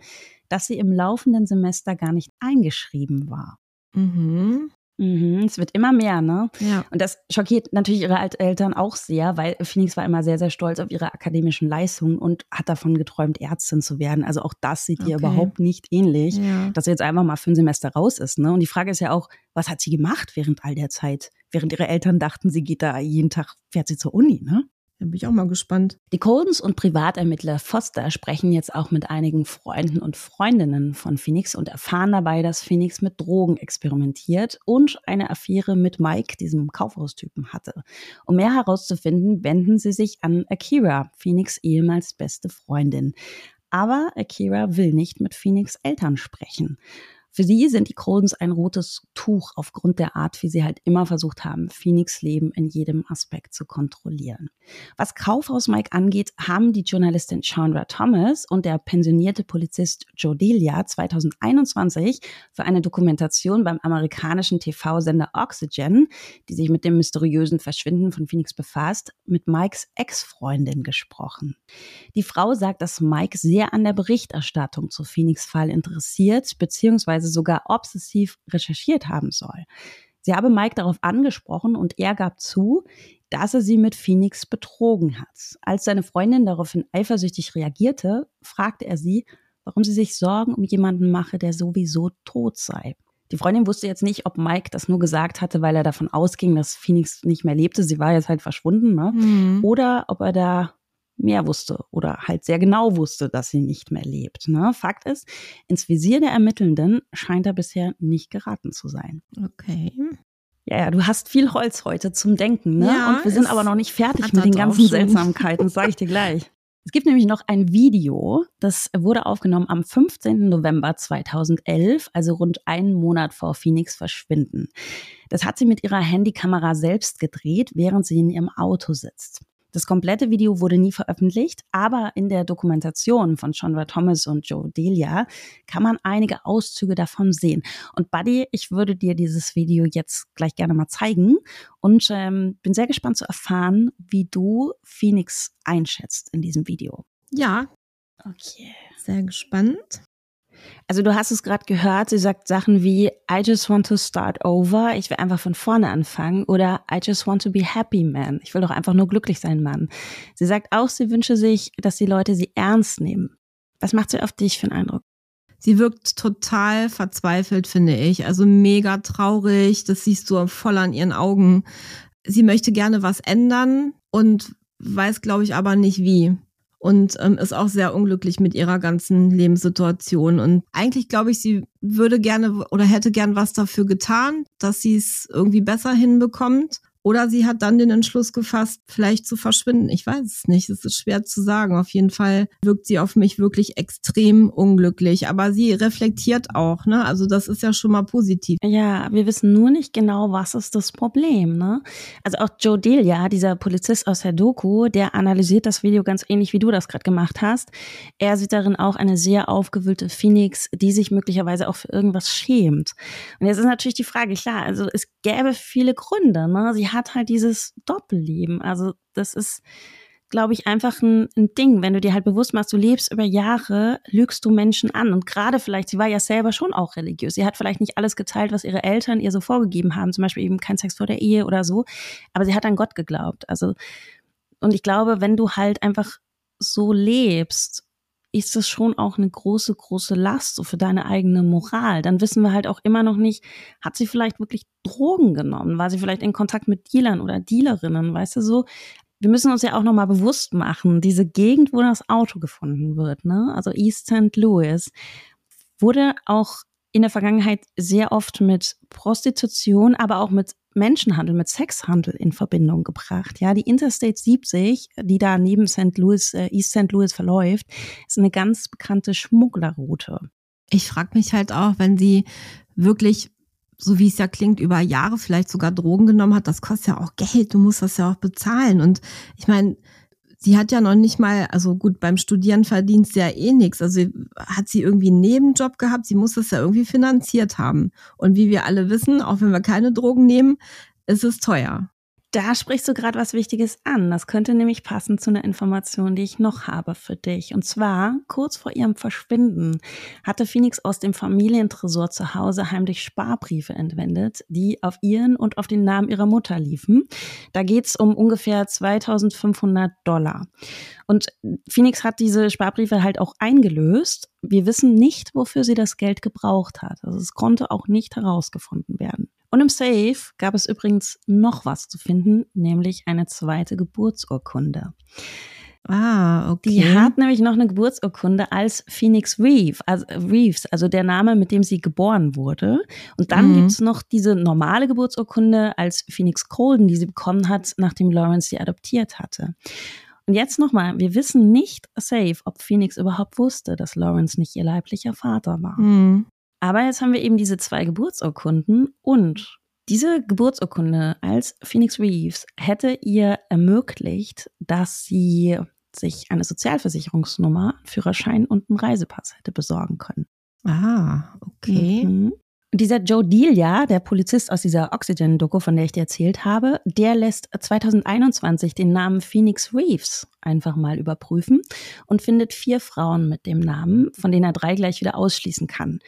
dass sie im laufenden Semester gar nicht eingeschrieben war. Mhm. Mhm, es wird immer mehr, ne? Ja. Und das schockiert natürlich ihre Eltern auch sehr, weil Phoenix war immer sehr, sehr stolz auf ihre akademischen Leistungen und hat davon geträumt, Ärztin zu werden. Also auch das sieht okay. ihr überhaupt nicht ähnlich, ja. dass sie jetzt einfach mal für ein Semester raus ist, ne? Und die Frage ist ja auch, was hat sie gemacht während all der Zeit? Während ihre Eltern dachten, sie geht da jeden Tag, fährt sie zur Uni, ne? Da bin ich auch mal gespannt. Die Coldens und Privatermittler Foster sprechen jetzt auch mit einigen Freunden und Freundinnen von Phoenix und erfahren dabei, dass Phoenix mit Drogen experimentiert und eine Affäre mit Mike, diesem Kaufhaustypen, hatte. Um mehr herauszufinden, wenden sie sich an Akira, Phoenix ehemals beste Freundin. Aber Akira will nicht mit Phoenix Eltern sprechen. Für sie sind die Crodens ein rotes Tuch aufgrund der Art, wie sie halt immer versucht haben, Phoenix Leben in jedem Aspekt zu kontrollieren. Was Kaufhaus Mike angeht, haben die Journalistin Chandra Thomas und der pensionierte Polizist Joe Delia 2021 für eine Dokumentation beim amerikanischen TV-Sender Oxygen, die sich mit dem mysteriösen Verschwinden von Phoenix befasst, mit Mikes Ex-Freundin gesprochen. Die Frau sagt, dass Mike sehr an der Berichterstattung zu Phoenix-Fall interessiert, beziehungsweise beziehungsweise sogar obsessiv recherchiert haben soll. Sie habe Mike darauf angesprochen und er gab zu, dass er sie mit Phoenix betrogen hat. Als seine Freundin daraufhin eifersüchtig reagierte, fragte er sie, warum sie sich Sorgen um jemanden mache, der sowieso tot sei. Die Freundin wusste jetzt nicht, ob Mike das nur gesagt hatte, weil er davon ausging, dass Phoenix nicht mehr lebte. Sie war jetzt halt verschwunden, ne? Mhm. Oder ob er da mehr wusste oder halt sehr genau wusste, dass sie nicht mehr lebt. Ne? Fakt ist, ins Visier der Ermittelnden scheint er bisher nicht geraten zu sein. Okay. Ja, ja, du hast viel Holz heute zum Denken, ne? Ja, Und wir sind aber noch nicht fertig mit den ganzen. Seltsamkeiten, das sage ich dir gleich. Es gibt nämlich noch ein Video, das wurde aufgenommen am 15. November 2011, also rund einen Monat vor Phoenix Verschwinden. Das hat sie mit ihrer Handykamera selbst gedreht, während sie in ihrem Auto sitzt. Das komplette Video wurde nie veröffentlicht, aber in der Dokumentation von Chandra Thomas und Joe Delia kann man einige Auszüge davon sehen. Und Buddy, ich würde dir dieses Video jetzt gleich gerne mal zeigen und ähm, bin sehr gespannt zu erfahren, wie du Phoenix einschätzt in diesem Video. Ja, Okay. sehr gespannt. Also du hast es gerade gehört, sie sagt Sachen wie I just want to start over, ich will einfach von vorne anfangen oder I just want to be happy man, ich will doch einfach nur glücklich sein Mann. Sie sagt auch, sie wünsche sich, dass die Leute sie ernst nehmen. Was macht sie auf dich für einen Eindruck? Sie wirkt total verzweifelt, finde ich. Also mega traurig. Das siehst du voll an ihren Augen. Sie möchte gerne was ändern und weiß, glaube ich, aber nicht wie. Und ähm, ist auch sehr unglücklich mit ihrer ganzen Lebenssituation. Und eigentlich glaube ich, sie würde gerne oder hätte gern was dafür getan, dass sie es irgendwie besser hinbekommt. Oder sie hat dann den Entschluss gefasst, vielleicht zu verschwinden. Ich weiß es nicht. Es ist schwer zu sagen. Auf jeden Fall wirkt sie auf mich wirklich extrem unglücklich. Aber sie reflektiert auch, ne? Also das ist ja schon mal positiv. Ja, wir wissen nur nicht genau, was ist das Problem, ne? Also auch Joe Delia, dieser Polizist aus der Doku, der analysiert das Video ganz ähnlich, wie du das gerade gemacht hast. Er sieht darin auch eine sehr aufgewühlte Phoenix, die sich möglicherweise auch für irgendwas schämt. Und jetzt ist natürlich die Frage, klar, also es gäbe viele Gründe, ne? Sie hat halt dieses Doppelleben. Also das ist, glaube ich, einfach ein, ein Ding. Wenn du dir halt bewusst machst, du lebst über Jahre, lügst du Menschen an. Und gerade vielleicht, sie war ja selber schon auch religiös. Sie hat vielleicht nicht alles geteilt, was ihre Eltern ihr so vorgegeben haben. Zum Beispiel eben kein Sex vor der Ehe oder so. Aber sie hat an Gott geglaubt. Also, und ich glaube, wenn du halt einfach so lebst, ist das schon auch eine große, große Last so für deine eigene Moral. Dann wissen wir halt auch immer noch nicht, hat sie vielleicht wirklich Drogen genommen? War sie vielleicht in Kontakt mit Dealern oder Dealerinnen? Weißt du so? Wir müssen uns ja auch nochmal bewusst machen, diese Gegend, wo das Auto gefunden wird, ne? Also East St. Louis, wurde auch in der Vergangenheit sehr oft mit Prostitution, aber auch mit Menschenhandel, mit Sexhandel in Verbindung gebracht. Ja, die Interstate 70, die da neben St. Louis, äh, East St. Louis verläuft, ist eine ganz bekannte Schmugglerroute. Ich frage mich halt auch, wenn sie wirklich, so wie es ja klingt, über Jahre vielleicht sogar Drogen genommen hat, das kostet ja auch Geld, du musst das ja auch bezahlen. Und ich meine, sie hat ja noch nicht mal, also gut, beim Studieren verdient sie ja eh nichts. Also hat sie irgendwie einen Nebenjob gehabt, sie muss das ja irgendwie finanziert haben. Und wie wir alle wissen, auch wenn wir keine Drogen nehmen, ist es teuer. Da sprichst du gerade was Wichtiges an. Das könnte nämlich passen zu einer Information, die ich noch habe für dich. Und zwar, kurz vor ihrem Verschwinden hatte Phoenix aus dem Familientresor zu Hause heimlich Sparbriefe entwendet, die auf ihren und auf den Namen ihrer Mutter liefen. Da geht's um ungefähr 2500 Dollar. Und Phoenix hat diese Sparbriefe halt auch eingelöst. Wir wissen nicht, wofür sie das Geld gebraucht hat. Also es konnte auch nicht herausgefunden werden. Und im Safe gab es übrigens noch was zu finden, nämlich eine zweite Geburtsurkunde. Ah, okay. Die hat nämlich noch eine Geburtsurkunde als Phoenix Reeve, also Reeves, also der Name, mit dem sie geboren wurde. Und dann Mhm. gibt's noch diese normale Geburtsurkunde als Phoenix Colden, die sie bekommen hat, nachdem Lawrence sie adoptiert hatte. Und jetzt nochmal, wir wissen nicht safe, ob Phoenix überhaupt wusste, dass Lawrence nicht ihr leiblicher Vater war. Hm. Aber jetzt haben wir eben diese zwei Geburtsurkunden und diese Geburtsurkunde als Phoenix Reeves hätte ihr ermöglicht, dass sie sich eine Sozialversicherungsnummer, einen Führerschein und einen Reisepass hätte besorgen können. Ah, okay. Mhm. Dieser Joe Delia, der Polizist aus dieser Oxygen-Doku, von der ich dir erzählt habe, der lässt 2021 den Namen Phoenix Reeves einfach mal überprüfen und findet vier Frauen mit dem Namen, von denen er drei gleich wieder ausschließen kann.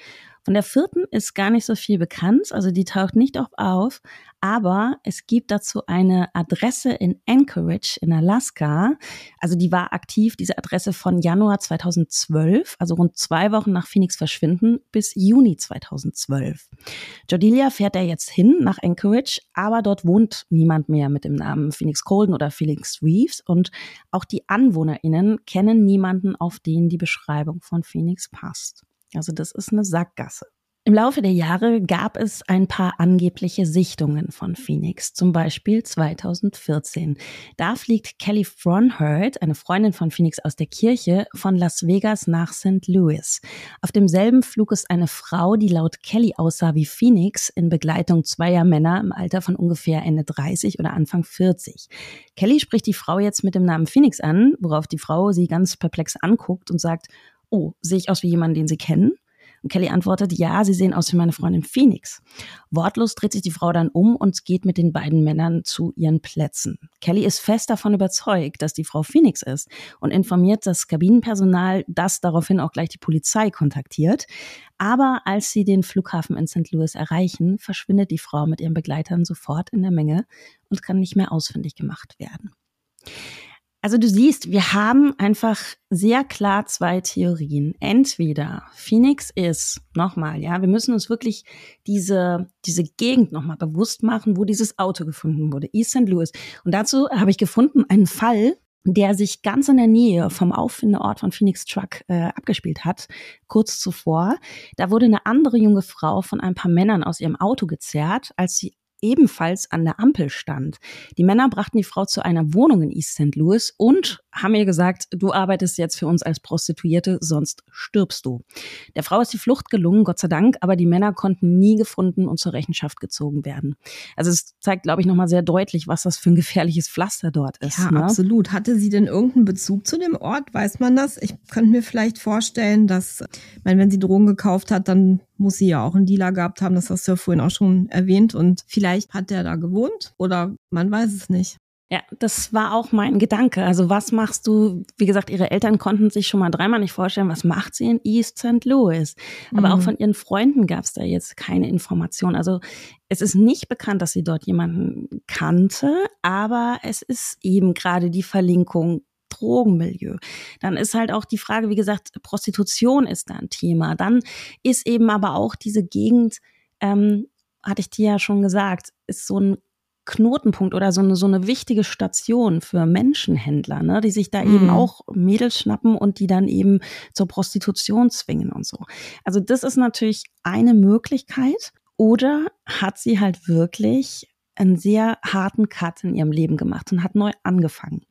Von der vierten ist gar nicht so viel bekannt, also die taucht nicht oft auf, aber es gibt dazu eine Adresse in Anchorage in Alaska. Also die war aktiv, diese Adresse von Januar 2012, also rund zwei Wochen nach Phoenix Verschwinden, bis Juni 2012. Jordilia fährt da jetzt hin nach Anchorage, aber dort wohnt niemand mehr mit dem Namen Phoenix Colden oder Felix Reeves und auch die AnwohnerInnen kennen niemanden, auf den die Beschreibung von Phoenix passt. Also das ist eine Sackgasse. Im Laufe der Jahre gab es ein paar angebliche Sichtungen von Phoenix, zum Beispiel 2014. Da fliegt Kelly Fronhurt, eine Freundin von Phoenix aus der Kirche, von Las Vegas nach St. Louis. Auf demselben Flug ist eine Frau, die laut Kelly aussah wie Phoenix, in Begleitung zweier Männer im Alter von ungefähr Ende 30 oder Anfang 40. Kelly spricht die Frau jetzt mit dem Namen Phoenix an, worauf die Frau sie ganz perplex anguckt und sagt, oh, sehe ich aus wie jemand, den Sie kennen? Und Kelly antwortet, ja, sie sehen aus wie meine Freundin Phoenix. Wortlos dreht sich die Frau dann um und geht mit den beiden Männern zu ihren Plätzen. Kelly ist fest davon überzeugt, dass die Frau Phoenix ist und informiert das Kabinenpersonal, das daraufhin auch gleich die Polizei kontaktiert. Aber als sie den Flughafen in St. Louis erreichen, verschwindet die Frau mit ihren Begleitern sofort in der Menge und kann nicht mehr ausfindig gemacht werden. Also du siehst, wir haben einfach sehr klar zwei Theorien. Entweder Phoenix ist, nochmal, ja, wir müssen uns wirklich diese, diese Gegend nochmal bewusst machen, wo dieses Auto gefunden wurde, East St. Louis. Und dazu habe ich gefunden einen Fall, der sich ganz in der Nähe vom Auffindeort von Phoenix Truck äh, abgespielt hat, kurz zuvor. Da wurde eine andere junge Frau von ein paar Männern aus ihrem Auto gezerrt, als sie ebenfalls an der Ampel stand. Die Männer brachten die Frau zu einer Wohnung in East St. Louis und haben ihr gesagt, du arbeitest jetzt für uns als Prostituierte, sonst stirbst du. Der Frau ist die Flucht gelungen, Gott sei Dank, aber die Männer konnten nie gefunden und zur Rechenschaft gezogen werden. Also es zeigt, glaube ich, nochmal sehr deutlich, was das für ein gefährliches Pflaster dort ist. Ja, ne? absolut. Hatte sie denn irgendeinen Bezug zu dem Ort? Weiß man das? Ich könnte mir vielleicht vorstellen, dass, ich meine, wenn sie Drogen gekauft hat, dann muss sie ja auch einen Dealer gehabt haben, das hast du ja vorhin auch schon erwähnt. Und vielleicht hat der da gewohnt oder man weiß es nicht. Ja, das war auch mein Gedanke. Also was machst du? Wie gesagt, ihre Eltern konnten sich schon mal dreimal nicht vorstellen, was macht sie in East St. Louis. Aber mhm. auch von ihren Freunden gab es da jetzt keine Information. Also es ist nicht bekannt, dass sie dort jemanden kannte, aber es ist eben gerade die Verlinkung Drogenmilieu. Dann ist halt auch die Frage, wie gesagt, Prostitution ist da ein Thema. Dann ist eben aber auch diese Gegend, ähm, hatte ich dir ja schon gesagt, ist so ein Knotenpunkt oder so eine, so eine wichtige Station für Menschenhändler, ne, die sich da mhm. eben auch Mädels schnappen und die dann eben zur Prostitution zwingen und so. Also das ist natürlich eine Möglichkeit. Oder hat sie halt wirklich einen sehr harten Cut in ihrem Leben gemacht und hat neu angefangen.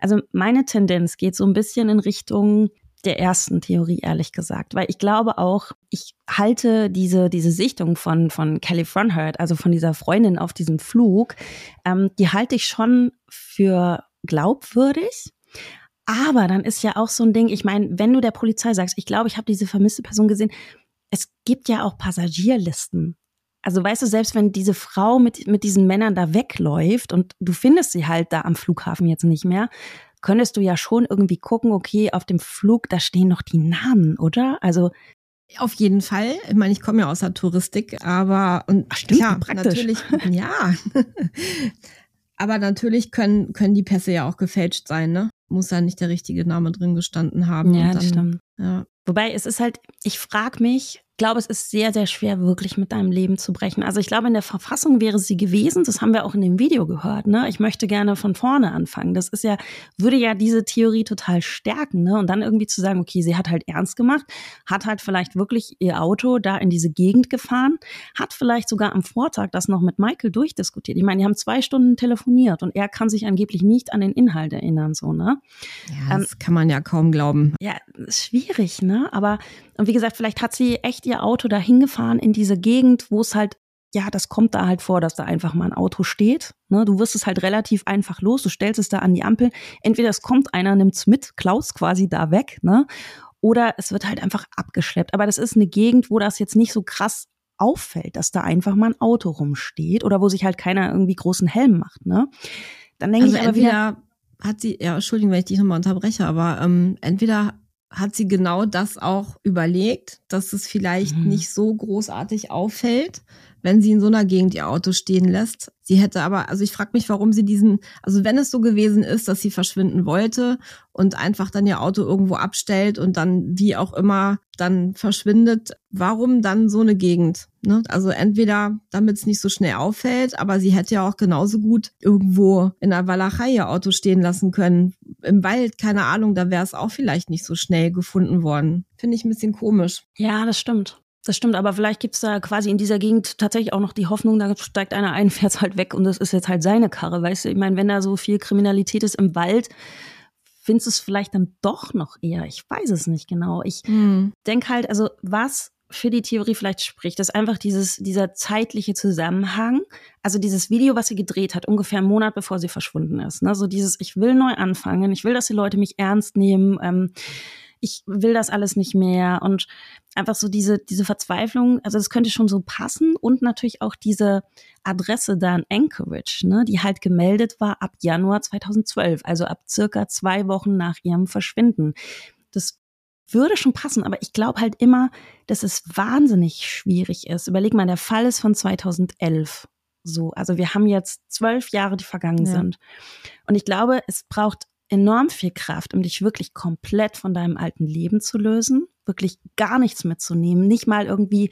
Also meine Tendenz geht so ein bisschen in Richtung der ersten Theorie, ehrlich gesagt, weil ich glaube auch, ich halte diese, diese Sichtung von, von Kelly Fronhurt, also von dieser Freundin auf diesem Flug, ähm, die halte ich schon für glaubwürdig. Aber dann ist ja auch so ein Ding, ich meine, wenn du der Polizei sagst, ich glaube, ich habe diese vermisste Person gesehen, es gibt ja auch Passagierlisten also weißt du, selbst wenn diese Frau mit, mit diesen Männern da wegläuft und du findest sie halt da am Flughafen jetzt nicht mehr, könntest du ja schon irgendwie gucken, okay, auf dem Flug, da stehen noch die Namen, oder? Also auf jeden Fall. Ich meine, ich komme ja aus der Touristik, aber und Ach, stimmt, klar, natürlich, ja. aber natürlich können, können die Pässe ja auch gefälscht sein, ne? Muss ja nicht der richtige Name drin gestanden haben. Ja, dann, das stimmt. Ja. Wobei es ist halt, ich frage mich, glaube, es ist sehr, sehr schwer, wirklich mit deinem Leben zu brechen. Also ich glaube, in der Verfassung wäre sie gewesen, das haben wir auch in dem Video gehört, ne? Ich möchte gerne von vorne anfangen. Das ist ja, würde ja diese Theorie total stärken, ne? Und dann irgendwie zu sagen, okay, sie hat halt ernst gemacht, hat halt vielleicht wirklich ihr Auto da in diese Gegend gefahren, hat vielleicht sogar am Vortag das noch mit Michael durchdiskutiert. Ich meine, die haben zwei Stunden telefoniert und er kann sich angeblich nicht an den Inhalt erinnern, so, ne? Ja, das ähm, kann man ja kaum glauben. Ja, schwierig, ne? Aber, und wie gesagt, vielleicht hat sie echt ihr Auto da hingefahren in diese Gegend, wo es halt, ja, das kommt da halt vor, dass da einfach mal ein Auto steht. Ne? Du wirst es halt relativ einfach los, du stellst es da an die Ampel. Entweder es kommt einer, nimmt es mit, klaus quasi da weg, ne? Oder es wird halt einfach abgeschleppt. Aber das ist eine Gegend, wo das jetzt nicht so krass auffällt, dass da einfach mal ein Auto rumsteht oder wo sich halt keiner irgendwie großen Helm macht, ne? Dann denke also ich aber wieder, hat sie, ja, Entschuldigung, wenn ich dich nochmal unterbreche, aber ähm, entweder hat sie genau das auch überlegt, dass es vielleicht mhm. nicht so großartig auffällt, wenn sie in so einer Gegend ihr Auto stehen lässt. Sie hätte aber, also ich frage mich, warum sie diesen, also wenn es so gewesen ist, dass sie verschwinden wollte und einfach dann ihr Auto irgendwo abstellt und dann wie auch immer dann verschwindet, warum dann so eine Gegend? Ne? Also entweder, damit es nicht so schnell auffällt, aber sie hätte ja auch genauso gut irgendwo in der Walachei ihr Auto stehen lassen können. Im Wald, keine Ahnung, da wäre es auch vielleicht nicht so schnell gefunden worden. Finde ich ein bisschen komisch. Ja, das stimmt. Das stimmt, aber vielleicht gibt's da quasi in dieser Gegend tatsächlich auch noch die Hoffnung, da steigt einer ein, fährt halt weg und das ist jetzt halt seine Karre, weißt du? Ich meine, wenn da so viel Kriminalität ist im Wald, findest du es vielleicht dann doch noch eher. Ich weiß es nicht genau. Ich mhm. denke halt, also was für die Theorie vielleicht spricht, ist einfach dieses, dieser zeitliche Zusammenhang. Also dieses Video, was sie gedreht hat, ungefähr einen Monat bevor sie verschwunden ist. Ne? So dieses, ich will neu anfangen, ich will, dass die Leute mich ernst nehmen. Ähm, ich will das alles nicht mehr und einfach so diese, diese Verzweiflung, also das könnte schon so passen und natürlich auch diese Adresse da in Anchorage, ne, die halt gemeldet war ab Januar 2012, also ab circa zwei Wochen nach ihrem Verschwinden. Das würde schon passen, aber ich glaube halt immer, dass es wahnsinnig schwierig ist. Überleg mal, der Fall ist von 2011. So, also wir haben jetzt zwölf Jahre, die vergangen ja. sind. Und ich glaube, es braucht enorm viel Kraft, um dich wirklich komplett von deinem alten Leben zu lösen, wirklich gar nichts mitzunehmen, nicht mal irgendwie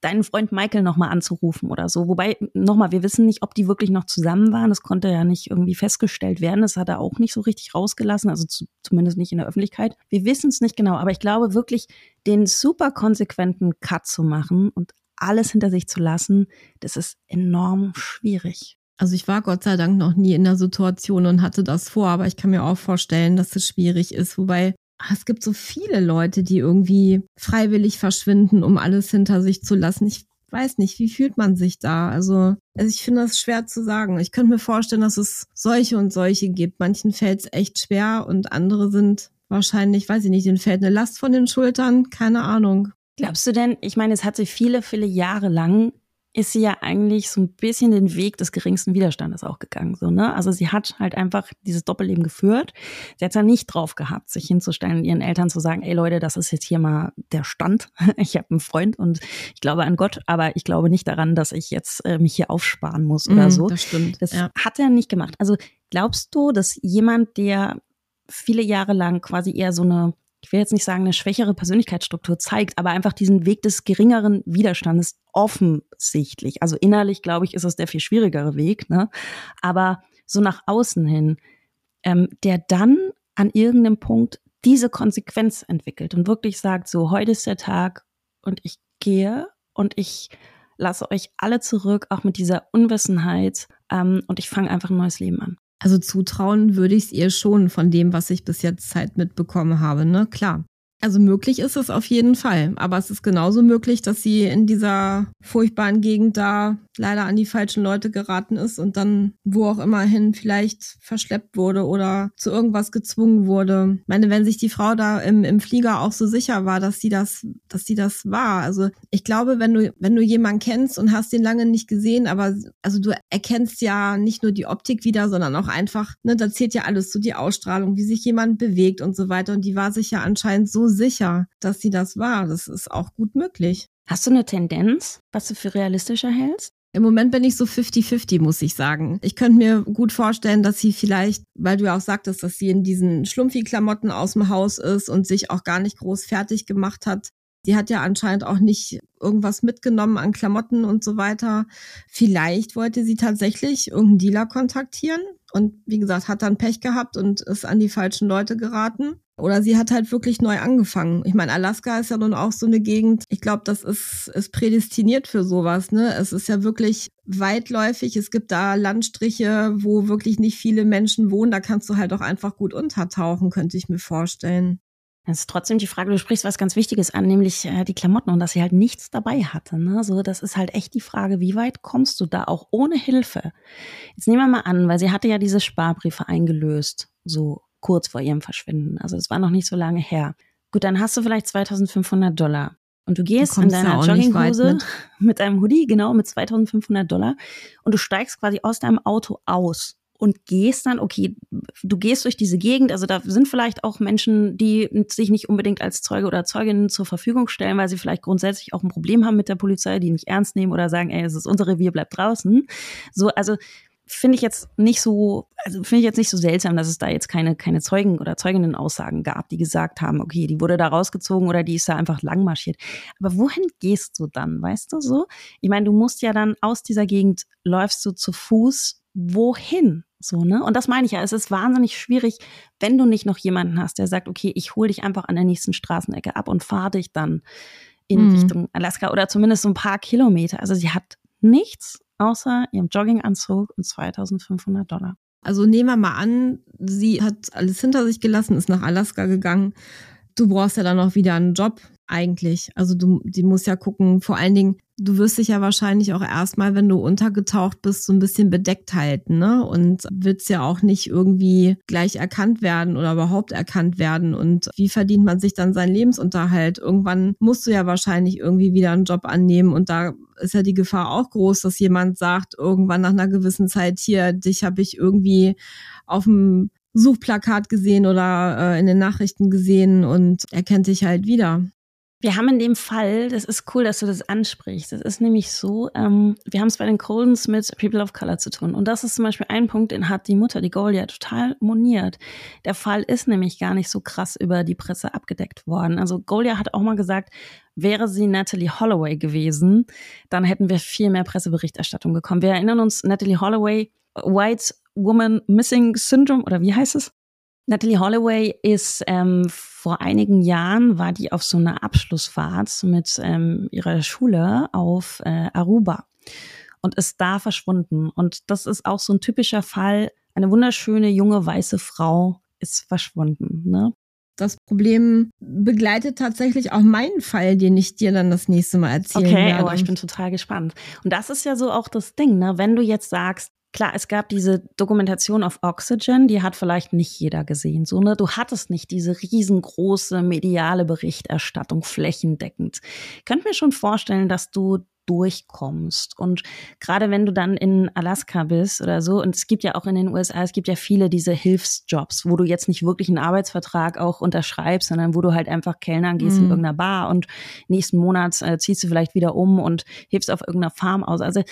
deinen Freund Michael nochmal anzurufen oder so. Wobei, nochmal, wir wissen nicht, ob die wirklich noch zusammen waren. Das konnte ja nicht irgendwie festgestellt werden. Das hat er auch nicht so richtig rausgelassen, also zu, zumindest nicht in der Öffentlichkeit. Wir wissen es nicht genau, aber ich glaube wirklich, den super konsequenten Cut zu machen und alles hinter sich zu lassen, das ist enorm schwierig. Also ich war Gott sei Dank noch nie in der Situation und hatte das vor, aber ich kann mir auch vorstellen, dass es schwierig ist. Wobei ah, es gibt so viele Leute, die irgendwie freiwillig verschwinden, um alles hinter sich zu lassen. Ich weiß nicht, wie fühlt man sich da? Also, also ich finde das schwer zu sagen. Ich könnte mir vorstellen, dass es solche und solche gibt. Manchen fällt es echt schwer und andere sind wahrscheinlich, weiß ich nicht, denen fällt eine Last von den Schultern. Keine Ahnung. Glaubst du denn, ich meine, es hat sich viele, viele Jahre lang ist sie ja eigentlich so ein bisschen den Weg des geringsten Widerstandes auch gegangen. So, ne? Also sie hat halt einfach dieses Doppelleben geführt. Sie hat ja nicht drauf gehabt, sich hinzustellen und ihren Eltern zu sagen, ey Leute, das ist jetzt hier mal der Stand. Ich habe einen Freund und ich glaube an Gott, aber ich glaube nicht daran, dass ich jetzt äh, mich hier aufsparen muss oder mm, so. Das stimmt. Das ja. hat er nicht gemacht. Also glaubst du, dass jemand, der viele Jahre lang quasi eher so eine ich will jetzt nicht sagen, eine schwächere Persönlichkeitsstruktur zeigt, aber einfach diesen Weg des geringeren Widerstandes offensichtlich. Also innerlich, glaube ich, ist es der viel schwierigere Weg, ne? Aber so nach außen hin, ähm, der dann an irgendeinem Punkt diese Konsequenz entwickelt und wirklich sagt, so, heute ist der Tag und ich gehe und ich lasse euch alle zurück, auch mit dieser Unwissenheit ähm, und ich fange einfach ein neues Leben an. Also zutrauen würde ich es ihr schon von dem, was ich bis jetzt halt mitbekommen habe, ne? Klar. Also möglich ist es auf jeden Fall. Aber es ist genauso möglich, dass sie in dieser furchtbaren Gegend da leider an die falschen Leute geraten ist und dann wo auch immer hin vielleicht verschleppt wurde oder zu irgendwas gezwungen wurde. Ich meine, wenn sich die Frau da im, im Flieger auch so sicher war, dass sie das, dass sie das war. Also ich glaube, wenn du, wenn du jemanden kennst und hast den lange nicht gesehen, aber also du erkennst ja nicht nur die Optik wieder, sondern auch einfach, ne, da zählt ja alles, so die Ausstrahlung, wie sich jemand bewegt und so weiter. Und die war sich ja anscheinend so sicher, dass sie das war. Das ist auch gut möglich. Hast du eine Tendenz, was du für realistischer hältst? Im Moment bin ich so 50-50, muss ich sagen. Ich könnte mir gut vorstellen, dass sie vielleicht, weil du ja auch sagtest, dass sie in diesen Schlumpfi-Klamotten aus dem Haus ist und sich auch gar nicht groß fertig gemacht hat. Die hat ja anscheinend auch nicht irgendwas mitgenommen an Klamotten und so weiter. Vielleicht wollte sie tatsächlich irgendeinen Dealer kontaktieren und wie gesagt, hat dann Pech gehabt und ist an die falschen Leute geraten. Oder sie hat halt wirklich neu angefangen. Ich meine, Alaska ist ja nun auch so eine Gegend. Ich glaube, das ist, ist prädestiniert für sowas. Ne? Es ist ja wirklich weitläufig. Es gibt da Landstriche, wo wirklich nicht viele Menschen wohnen. Da kannst du halt auch einfach gut untertauchen, könnte ich mir vorstellen. Das ist trotzdem die Frage, du sprichst was ganz Wichtiges an, nämlich äh, die Klamotten und dass sie halt nichts dabei hatte. Ne? So, das ist halt echt die Frage, wie weit kommst du da auch ohne Hilfe? Jetzt nehmen wir mal an, weil sie hatte ja diese Sparbriefe eingelöst, so kurz vor ihrem Verschwinden. Also das war noch nicht so lange her. Gut, dann hast du vielleicht 2500 Dollar. Und du gehst in deiner Jogginghose mit. mit einem Hoodie, genau, mit 2500 Dollar. Und du steigst quasi aus deinem Auto aus und gehst dann, okay, du gehst durch diese Gegend, also da sind vielleicht auch Menschen, die sich nicht unbedingt als Zeuge oder Zeugin zur Verfügung stellen, weil sie vielleicht grundsätzlich auch ein Problem haben mit der Polizei, die nicht ernst nehmen oder sagen, ey, es ist unser Revier, bleibt draußen. So, also finde ich jetzt nicht so, also finde ich jetzt nicht so seltsam, dass es da jetzt keine, keine Zeugen oder Zeuginnen-Aussagen gab, die gesagt haben, okay, die wurde da rausgezogen oder die ist da einfach langmarschiert. Aber wohin gehst du dann, weißt du so? Ich meine, du musst ja dann aus dieser Gegend, läufst du zu Fuß, wohin? So, ne? Und das meine ich ja, es ist wahnsinnig schwierig, wenn du nicht noch jemanden hast, der sagt, okay, ich hole dich einfach an der nächsten Straßenecke ab und fahre dich dann in mhm. Richtung Alaska oder zumindest so ein paar Kilometer. Also sie hat nichts außer ihrem Jogginganzug und 2500 Dollar. Also nehmen wir mal an, sie hat alles hinter sich gelassen, ist nach Alaska gegangen. Du brauchst ja dann auch wieder einen Job eigentlich. Also du, die muss ja gucken, vor allen Dingen, du wirst dich ja wahrscheinlich auch erstmal, wenn du untergetaucht bist, so ein bisschen bedeckt halten, ne? Und willst ja auch nicht irgendwie gleich erkannt werden oder überhaupt erkannt werden. Und wie verdient man sich dann seinen Lebensunterhalt? Irgendwann musst du ja wahrscheinlich irgendwie wieder einen Job annehmen und da ist ja die Gefahr auch groß, dass jemand sagt, irgendwann nach einer gewissen Zeit hier, dich habe ich irgendwie auf dem Suchplakat gesehen oder äh, in den Nachrichten gesehen und er kennt dich halt wieder. Wir haben in dem Fall, das ist cool, dass du das ansprichst. Das ist nämlich so, ähm, wir haben es bei den Coldens mit People of Color zu tun. Und das ist zum Beispiel ein Punkt, den hat die Mutter, die Golia, total moniert. Der Fall ist nämlich gar nicht so krass über die Presse abgedeckt worden. Also Golia hat auch mal gesagt, wäre sie Natalie Holloway gewesen, dann hätten wir viel mehr Presseberichterstattung bekommen. Wir erinnern uns, Natalie Holloway, White Woman Missing Syndrome, oder wie heißt es? Natalie Holloway ist ähm, vor einigen Jahren war die auf so einer Abschlussfahrt mit ähm, ihrer Schule auf äh, Aruba und ist da verschwunden. Und das ist auch so ein typischer Fall. Eine wunderschöne junge weiße Frau ist verschwunden. Ne? Das Problem begleitet tatsächlich auch meinen Fall, den ich dir dann das nächste Mal erzählen okay, werde. Okay, oh, ich bin total gespannt. Und das ist ja so auch das Ding, ne? Wenn du jetzt sagst, Klar, es gab diese Dokumentation auf Oxygen, die hat vielleicht nicht jeder gesehen. So, ne? Du hattest nicht diese riesengroße mediale Berichterstattung flächendeckend. Ich könnte mir schon vorstellen, dass du durchkommst. Und gerade wenn du dann in Alaska bist oder so, und es gibt ja auch in den USA, es gibt ja viele diese Hilfsjobs, wo du jetzt nicht wirklich einen Arbeitsvertrag auch unterschreibst, sondern wo du halt einfach Kellnern gehst mhm. in irgendeiner Bar und nächsten Monat äh, ziehst du vielleicht wieder um und hilfst auf irgendeiner Farm aus. Also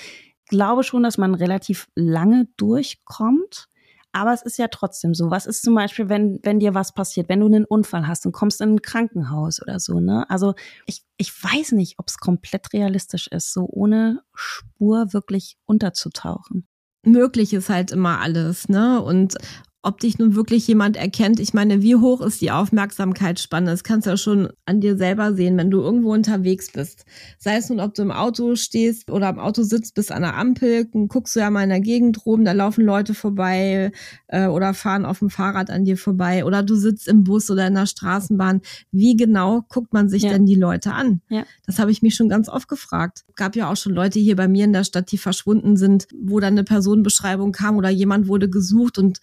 glaube schon, dass man relativ lange durchkommt. Aber es ist ja trotzdem so. Was ist zum Beispiel, wenn, wenn dir was passiert, wenn du einen Unfall hast und kommst in ein Krankenhaus oder so, ne? Also ich, ich weiß nicht, ob es komplett realistisch ist, so ohne Spur wirklich unterzutauchen möglich ist halt immer alles, ne? Und ob dich nun wirklich jemand erkennt. Ich meine, wie hoch ist die Aufmerksamkeitsspanne? Das kannst du ja schon an dir selber sehen, wenn du irgendwo unterwegs bist. Sei es nun, ob du im Auto stehst oder im Auto sitzt, bist an der Ampel, guckst du ja mal in der Gegend rum, da laufen Leute vorbei äh, oder fahren auf dem Fahrrad an dir vorbei oder du sitzt im Bus oder in der Straßenbahn. Wie genau guckt man sich ja. denn die Leute an? Ja. Das habe ich mich schon ganz oft gefragt. Gab ja auch schon Leute hier bei mir in der Stadt, die verschwunden sind, wo dann eine Personenbeschreibung kam oder jemand wurde gesucht und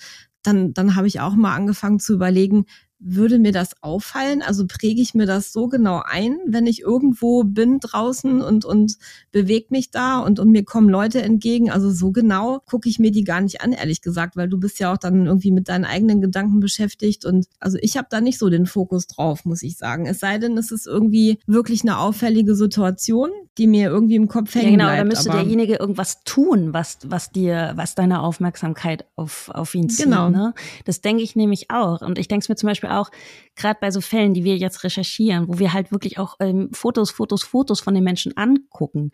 dann, dann habe ich auch mal angefangen zu überlegen, würde mir das auffallen? Also präge ich mir das so genau ein, wenn ich irgendwo bin draußen und, und bewege mich da und, und mir kommen Leute entgegen? Also so genau gucke ich mir die gar nicht an, ehrlich gesagt, weil du bist ja auch dann irgendwie mit deinen eigenen Gedanken beschäftigt und also ich habe da nicht so den Fokus drauf, muss ich sagen. Es sei denn, es ist irgendwie wirklich eine auffällige Situation, die mir irgendwie im Kopf hängen ja, genau, bleibt. Genau, da müsste derjenige irgendwas tun, was, was dir, was deine Aufmerksamkeit auf, auf ihn zieht. Genau. Ne? Das denke ich nämlich auch. Und ich denke es mir zum Beispiel auch, gerade bei so Fällen, die wir jetzt recherchieren, wo wir halt wirklich auch ähm, Fotos, Fotos, Fotos von den Menschen angucken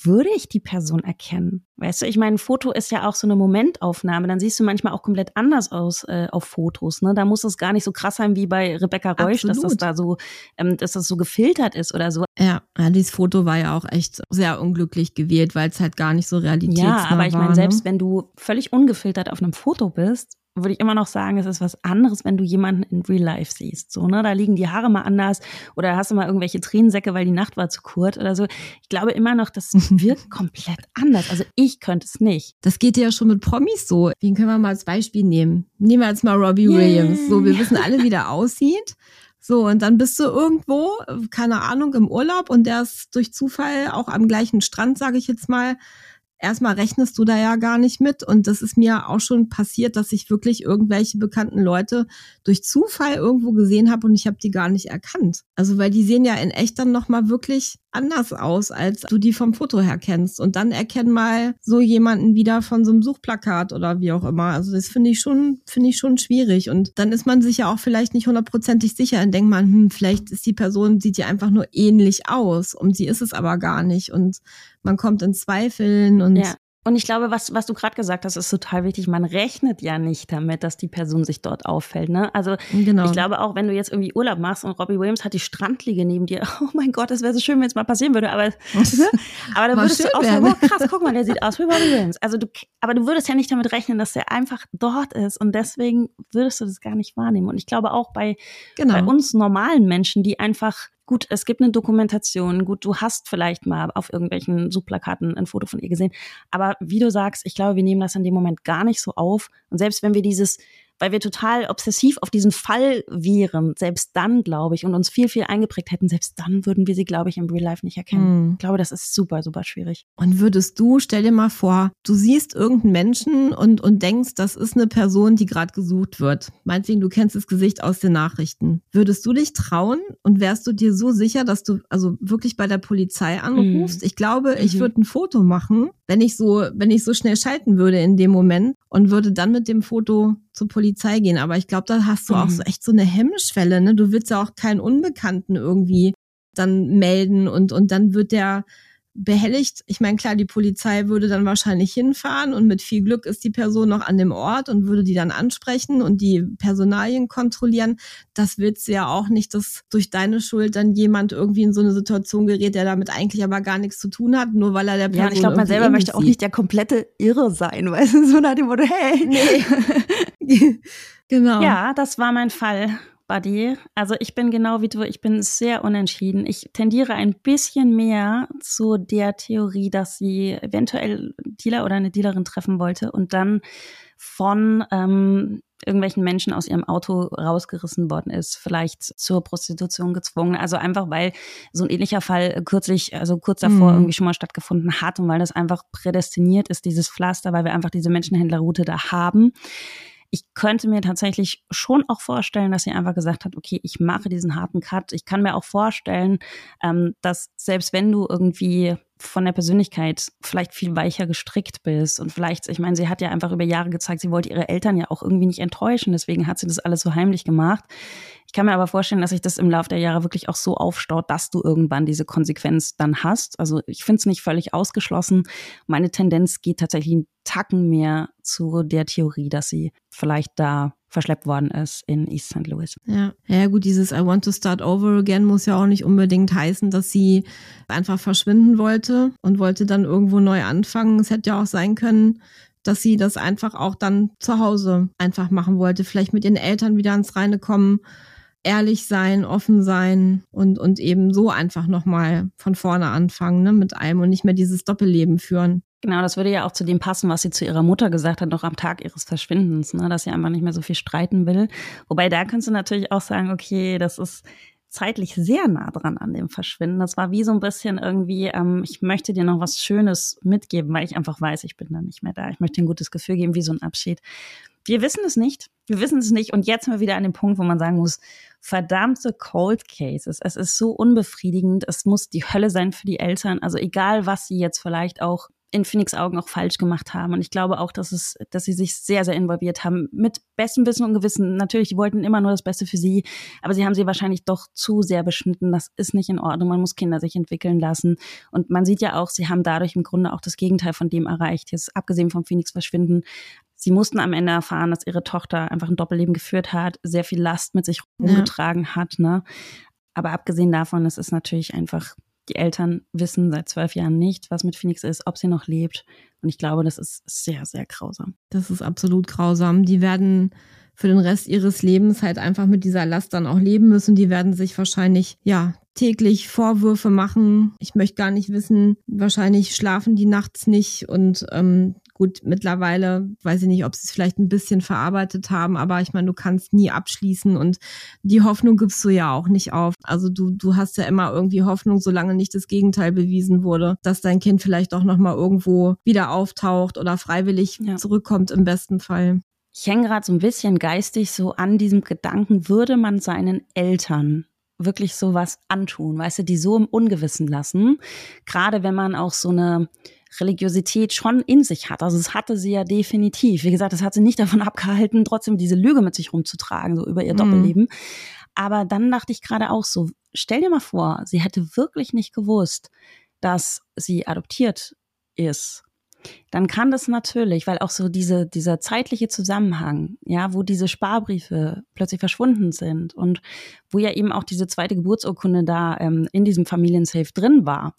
würde ich die Person erkennen? Weißt du, ich meine, ein Foto ist ja auch so eine Momentaufnahme. Dann siehst du manchmal auch komplett anders aus äh, auf Fotos. Ne? Da muss es gar nicht so krass sein wie bei Rebecca Reusch, Absolut. dass das da so, ähm, dass das so gefiltert ist oder so. Ja, ja, dieses Foto war ja auch echt sehr unglücklich gewählt, weil es halt gar nicht so realitätsnah war. Ja, aber ich meine, ne? selbst wenn du völlig ungefiltert auf einem Foto bist, würde ich immer noch sagen, es ist was anderes, wenn du jemanden in Real Life siehst. So, ne? Da liegen die Haare mal anders oder hast du mal irgendwelche Tränensäcke, weil die Nacht war zu kurz oder so. Ich glaube immer noch, das wirkt komplett anders. Also ich könnte es nicht. Das geht ja schon mit Promis so. Wen können wir mal als Beispiel nehmen? Nehmen wir jetzt mal Robbie yeah. Williams. So, wir wissen alle, wie der aussieht. So, und dann bist du irgendwo, keine Ahnung, im Urlaub und der ist durch Zufall auch am gleichen Strand, sage ich jetzt mal erstmal rechnest du da ja gar nicht mit. Und das ist mir auch schon passiert, dass ich wirklich irgendwelche bekannten Leute durch Zufall irgendwo gesehen habe und ich habe die gar nicht erkannt. Also weil die sehen ja in echt dann nochmal wirklich anders aus, als du die vom Foto her kennst. Und dann erkenn mal so jemanden wieder von so einem Suchplakat oder wie auch immer. Also das finde ich schon, finde ich schon schwierig. Und dann ist man sich ja auch vielleicht nicht hundertprozentig sicher und denkt man, hm, vielleicht ist die Person, sieht ja einfach nur ähnlich aus und sie ist es aber gar nicht. Und man kommt in Zweifeln und ja. Und ich glaube, was, was du gerade gesagt hast, ist total wichtig. Man rechnet ja nicht damit, dass die Person sich dort auffällt. Ne? Also genau. ich glaube auch, wenn du jetzt irgendwie Urlaub machst und Robbie Williams hat die Strandliege neben dir, oh mein Gott, das wäre so schön, wenn es mal passieren würde. Aber, aber dann würdest du auch sagen, oh krass, guck mal, der sieht aus wie Robbie Williams. Also du, aber du würdest ja nicht damit rechnen, dass der einfach dort ist. Und deswegen würdest du das gar nicht wahrnehmen. Und ich glaube auch bei, genau. bei uns normalen Menschen, die einfach gut, es gibt eine Dokumentation, gut, du hast vielleicht mal auf irgendwelchen Suchplakaten ein Foto von ihr gesehen, aber wie du sagst, ich glaube, wir nehmen das in dem Moment gar nicht so auf. Und selbst wenn wir dieses weil wir total obsessiv auf diesen Fall wären, selbst dann, glaube ich, und uns viel, viel eingeprägt hätten, selbst dann würden wir sie, glaube ich, im Real Life nicht erkennen. Mhm. Ich glaube, das ist super, super schwierig. Und würdest du, stell dir mal vor, du siehst irgendeinen Menschen und, und denkst, das ist eine Person, die gerade gesucht wird. Meinetwegen, du kennst das Gesicht aus den Nachrichten. Würdest du dich trauen und wärst du dir so sicher, dass du also wirklich bei der Polizei anrufst? Mhm. Ich glaube, ich mhm. würde ein Foto machen, wenn ich so, wenn ich so schnell schalten würde in dem Moment und würde dann mit dem Foto zur Polizei gehen. Aber ich glaube, da hast du mhm. auch so echt so eine Hemmschwelle. Ne? Du willst ja auch keinen Unbekannten irgendwie dann melden und, und dann wird der behelligt. Ich meine, klar, die Polizei würde dann wahrscheinlich hinfahren und mit viel Glück ist die Person noch an dem Ort und würde die dann ansprechen und die Personalien kontrollieren. Das willst du ja auch nicht, dass durch deine Schuld dann jemand irgendwie in so eine Situation gerät, der damit eigentlich aber gar nichts zu tun hat, nur weil er der Person Ja, ich glaube, man selber möchte auch nicht der komplette Irre sein, weißt du, so nach dem Motto, hey. Nee. genau. Ja, das war mein Fall. Buddy. Also ich bin genau wie du, ich bin sehr unentschieden. Ich tendiere ein bisschen mehr zu der Theorie, dass sie eventuell Dealer oder eine Dealerin treffen wollte und dann von ähm, irgendwelchen Menschen aus ihrem Auto rausgerissen worden ist, vielleicht zur Prostitution gezwungen. Also einfach, weil so ein ähnlicher Fall kürzlich, also kurz davor mhm. irgendwie schon mal stattgefunden hat und weil das einfach prädestiniert ist, dieses Pflaster, weil wir einfach diese Menschenhändlerroute da haben ich könnte mir tatsächlich schon auch vorstellen, dass sie einfach gesagt hat, okay, ich mache diesen harten Cut. Ich kann mir auch vorstellen, ähm, dass selbst wenn du irgendwie von der Persönlichkeit vielleicht viel weicher gestrickt bist und vielleicht, ich meine, sie hat ja einfach über Jahre gezeigt, sie wollte ihre Eltern ja auch irgendwie nicht enttäuschen, deswegen hat sie das alles so heimlich gemacht. Ich kann mir aber vorstellen, dass sich das im Laufe der Jahre wirklich auch so aufstaut, dass du irgendwann diese Konsequenz dann hast. Also ich finde es nicht völlig ausgeschlossen. Meine Tendenz geht tatsächlich einen Tacken mehr zu der Theorie, dass sie vielleicht da verschleppt worden ist in East St. Louis. Ja. ja, gut, dieses I want to start over again muss ja auch nicht unbedingt heißen, dass sie einfach verschwinden wollte und wollte dann irgendwo neu anfangen. Es hätte ja auch sein können, dass sie das einfach auch dann zu Hause einfach machen wollte, vielleicht mit ihren Eltern wieder ans Reine kommen ehrlich sein, offen sein und, und eben so einfach nochmal von vorne anfangen, ne, mit einem und nicht mehr dieses Doppelleben führen. Genau, das würde ja auch zu dem passen, was sie zu ihrer Mutter gesagt hat, noch am Tag ihres Verschwindens, ne, dass sie einfach nicht mehr so viel streiten will. Wobei da kannst du natürlich auch sagen, okay, das ist zeitlich sehr nah dran an dem Verschwinden. Das war wie so ein bisschen irgendwie, ähm, ich möchte dir noch was Schönes mitgeben, weil ich einfach weiß, ich bin dann nicht mehr da. Ich möchte dir ein gutes Gefühl geben, wie so ein Abschied. Wir wissen es nicht. Wir wissen es nicht. Und jetzt sind wir wieder an dem Punkt, wo man sagen muss, verdammte Cold Cases. Es ist so unbefriedigend. Es muss die Hölle sein für die Eltern. Also egal, was sie jetzt vielleicht auch in Phoenix Augen auch falsch gemacht haben. Und ich glaube auch, dass es, dass sie sich sehr, sehr involviert haben. Mit bestem Wissen und Gewissen. Natürlich, die wollten immer nur das Beste für sie, aber sie haben sie wahrscheinlich doch zu sehr beschnitten. Das ist nicht in Ordnung. Man muss Kinder sich entwickeln lassen. Und man sieht ja auch, sie haben dadurch im Grunde auch das Gegenteil von dem erreicht. Jetzt abgesehen vom Phoenix Verschwinden. Sie mussten am Ende erfahren, dass ihre Tochter einfach ein Doppelleben geführt hat, sehr viel Last mit sich rumgetragen ja. hat. Ne? Aber abgesehen davon, es ist natürlich einfach die Eltern wissen seit zwölf Jahren nicht, was mit Phoenix ist, ob sie noch lebt. Und ich glaube, das ist sehr, sehr grausam. Das ist absolut grausam. Die werden für den Rest ihres Lebens halt einfach mit dieser Last dann auch leben müssen. Die werden sich wahrscheinlich, ja, täglich Vorwürfe machen. Ich möchte gar nicht wissen, wahrscheinlich schlafen die nachts nicht und ähm, Gut, mittlerweile weiß ich nicht, ob sie es vielleicht ein bisschen verarbeitet haben, aber ich meine, du kannst nie abschließen und die Hoffnung gibst du ja auch nicht auf. Also du, du hast ja immer irgendwie Hoffnung, solange nicht das Gegenteil bewiesen wurde, dass dein Kind vielleicht auch nochmal irgendwo wieder auftaucht oder freiwillig ja. zurückkommt im besten Fall. Ich hänge gerade so ein bisschen geistig so an diesem Gedanken, würde man seinen Eltern wirklich sowas antun, weißt du, die so im Ungewissen lassen, gerade wenn man auch so eine Religiosität schon in sich hat. Also es hatte sie ja definitiv. Wie gesagt, das hat sie nicht davon abgehalten, trotzdem diese Lüge mit sich rumzutragen, so über ihr mhm. Doppelleben. Aber dann dachte ich gerade auch so, stell dir mal vor, sie hätte wirklich nicht gewusst, dass sie adoptiert ist dann kann das natürlich, weil auch so diese, dieser zeitliche Zusammenhang, ja, wo diese Sparbriefe plötzlich verschwunden sind und wo ja eben auch diese zweite Geburtsurkunde da ähm, in diesem Familiensafe drin war,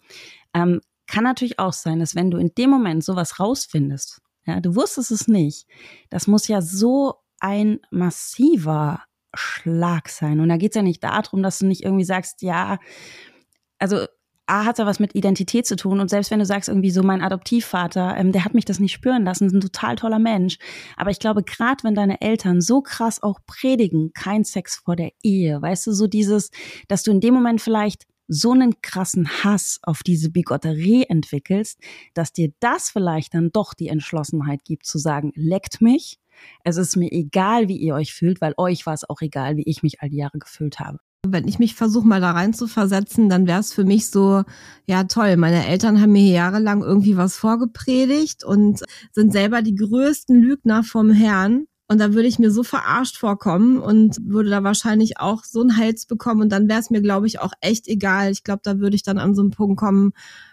ähm, kann natürlich auch sein, dass wenn du in dem Moment sowas rausfindest, ja, du wusstest es nicht, das muss ja so ein massiver Schlag sein. Und da geht es ja nicht darum, dass du nicht irgendwie sagst, ja, also A hat ja was mit Identität zu tun und selbst wenn du sagst irgendwie so mein Adoptivvater, ähm, der hat mich das nicht spüren lassen, ist ein total toller Mensch. Aber ich glaube, gerade wenn deine Eltern so krass auch predigen, kein Sex vor der Ehe, weißt du, so dieses, dass du in dem Moment vielleicht so einen krassen Hass auf diese Bigotterie entwickelst, dass dir das vielleicht dann doch die Entschlossenheit gibt zu sagen, leckt mich. Es ist mir egal, wie ihr euch fühlt, weil euch war es auch egal, wie ich mich all die Jahre gefühlt habe. Wenn ich mich versuche, mal da rein zu versetzen, dann wäre es für mich so, ja toll, meine Eltern haben mir jahrelang irgendwie was vorgepredigt und sind selber die größten Lügner vom Herrn. Und da würde ich mir so verarscht vorkommen und würde da wahrscheinlich auch so einen Hals bekommen. Und dann wäre es mir, glaube ich, auch echt egal. Ich glaube, da würde ich dann an so einen Punkt kommen,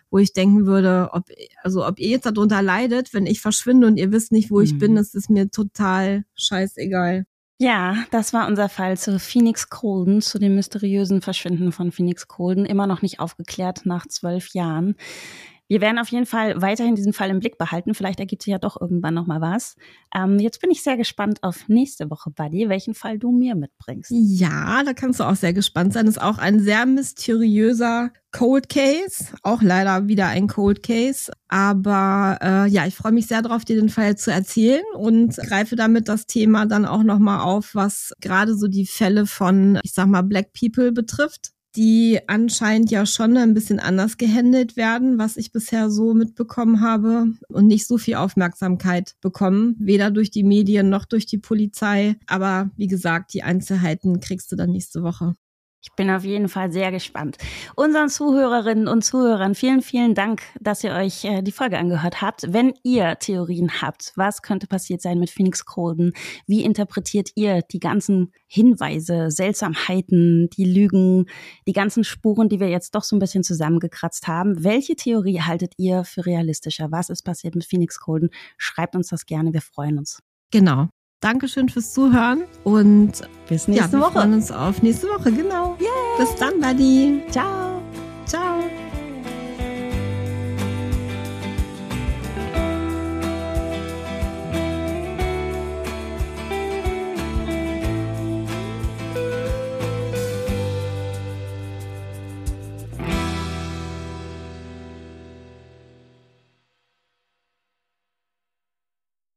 wo ich denken würde, ob, also ob ihr jetzt darunter leidet, wenn ich verschwinde und ihr wisst nicht, wo ich mhm. bin, das ist mir total scheißegal. Ja, das war unser Fall zu Phoenix Colden, zu dem mysteriösen Verschwinden von Phoenix Colden, immer noch nicht aufgeklärt nach zwölf Jahren. Wir werden auf jeden Fall weiterhin diesen Fall im Blick behalten. Vielleicht ergibt sich ja doch irgendwann noch mal was. Ähm, jetzt bin ich sehr gespannt auf nächste Woche, Buddy, welchen Fall du mir mitbringst. Ja, da kannst du auch sehr gespannt sein. Das ist auch ein sehr mysteriöser Cold Case, auch leider wieder ein Cold Case. Aber äh, ja, ich freue mich sehr darauf, dir den Fall zu erzählen und greife damit das Thema dann auch noch mal auf, was gerade so die Fälle von, ich sag mal, Black People betrifft die anscheinend ja schon ein bisschen anders gehandelt werden, was ich bisher so mitbekommen habe und nicht so viel Aufmerksamkeit bekommen, weder durch die Medien noch durch die Polizei. Aber wie gesagt, die Einzelheiten kriegst du dann nächste Woche. Ich bin auf jeden Fall sehr gespannt. Unseren Zuhörerinnen und Zuhörern vielen, vielen Dank, dass ihr euch äh, die Folge angehört habt. Wenn ihr Theorien habt, was könnte passiert sein mit Phoenix Colden? Wie interpretiert ihr die ganzen Hinweise, Seltsamheiten, die Lügen, die ganzen Spuren, die wir jetzt doch so ein bisschen zusammengekratzt haben? Welche Theorie haltet ihr für realistischer? Was ist passiert mit Phoenix Colden? Schreibt uns das gerne, wir freuen uns. Genau. Dankeschön fürs Zuhören und bis nächste ja, wir Woche. Wir freuen uns auf nächste Woche, genau. Yay. Bis dann, Buddy. Ciao.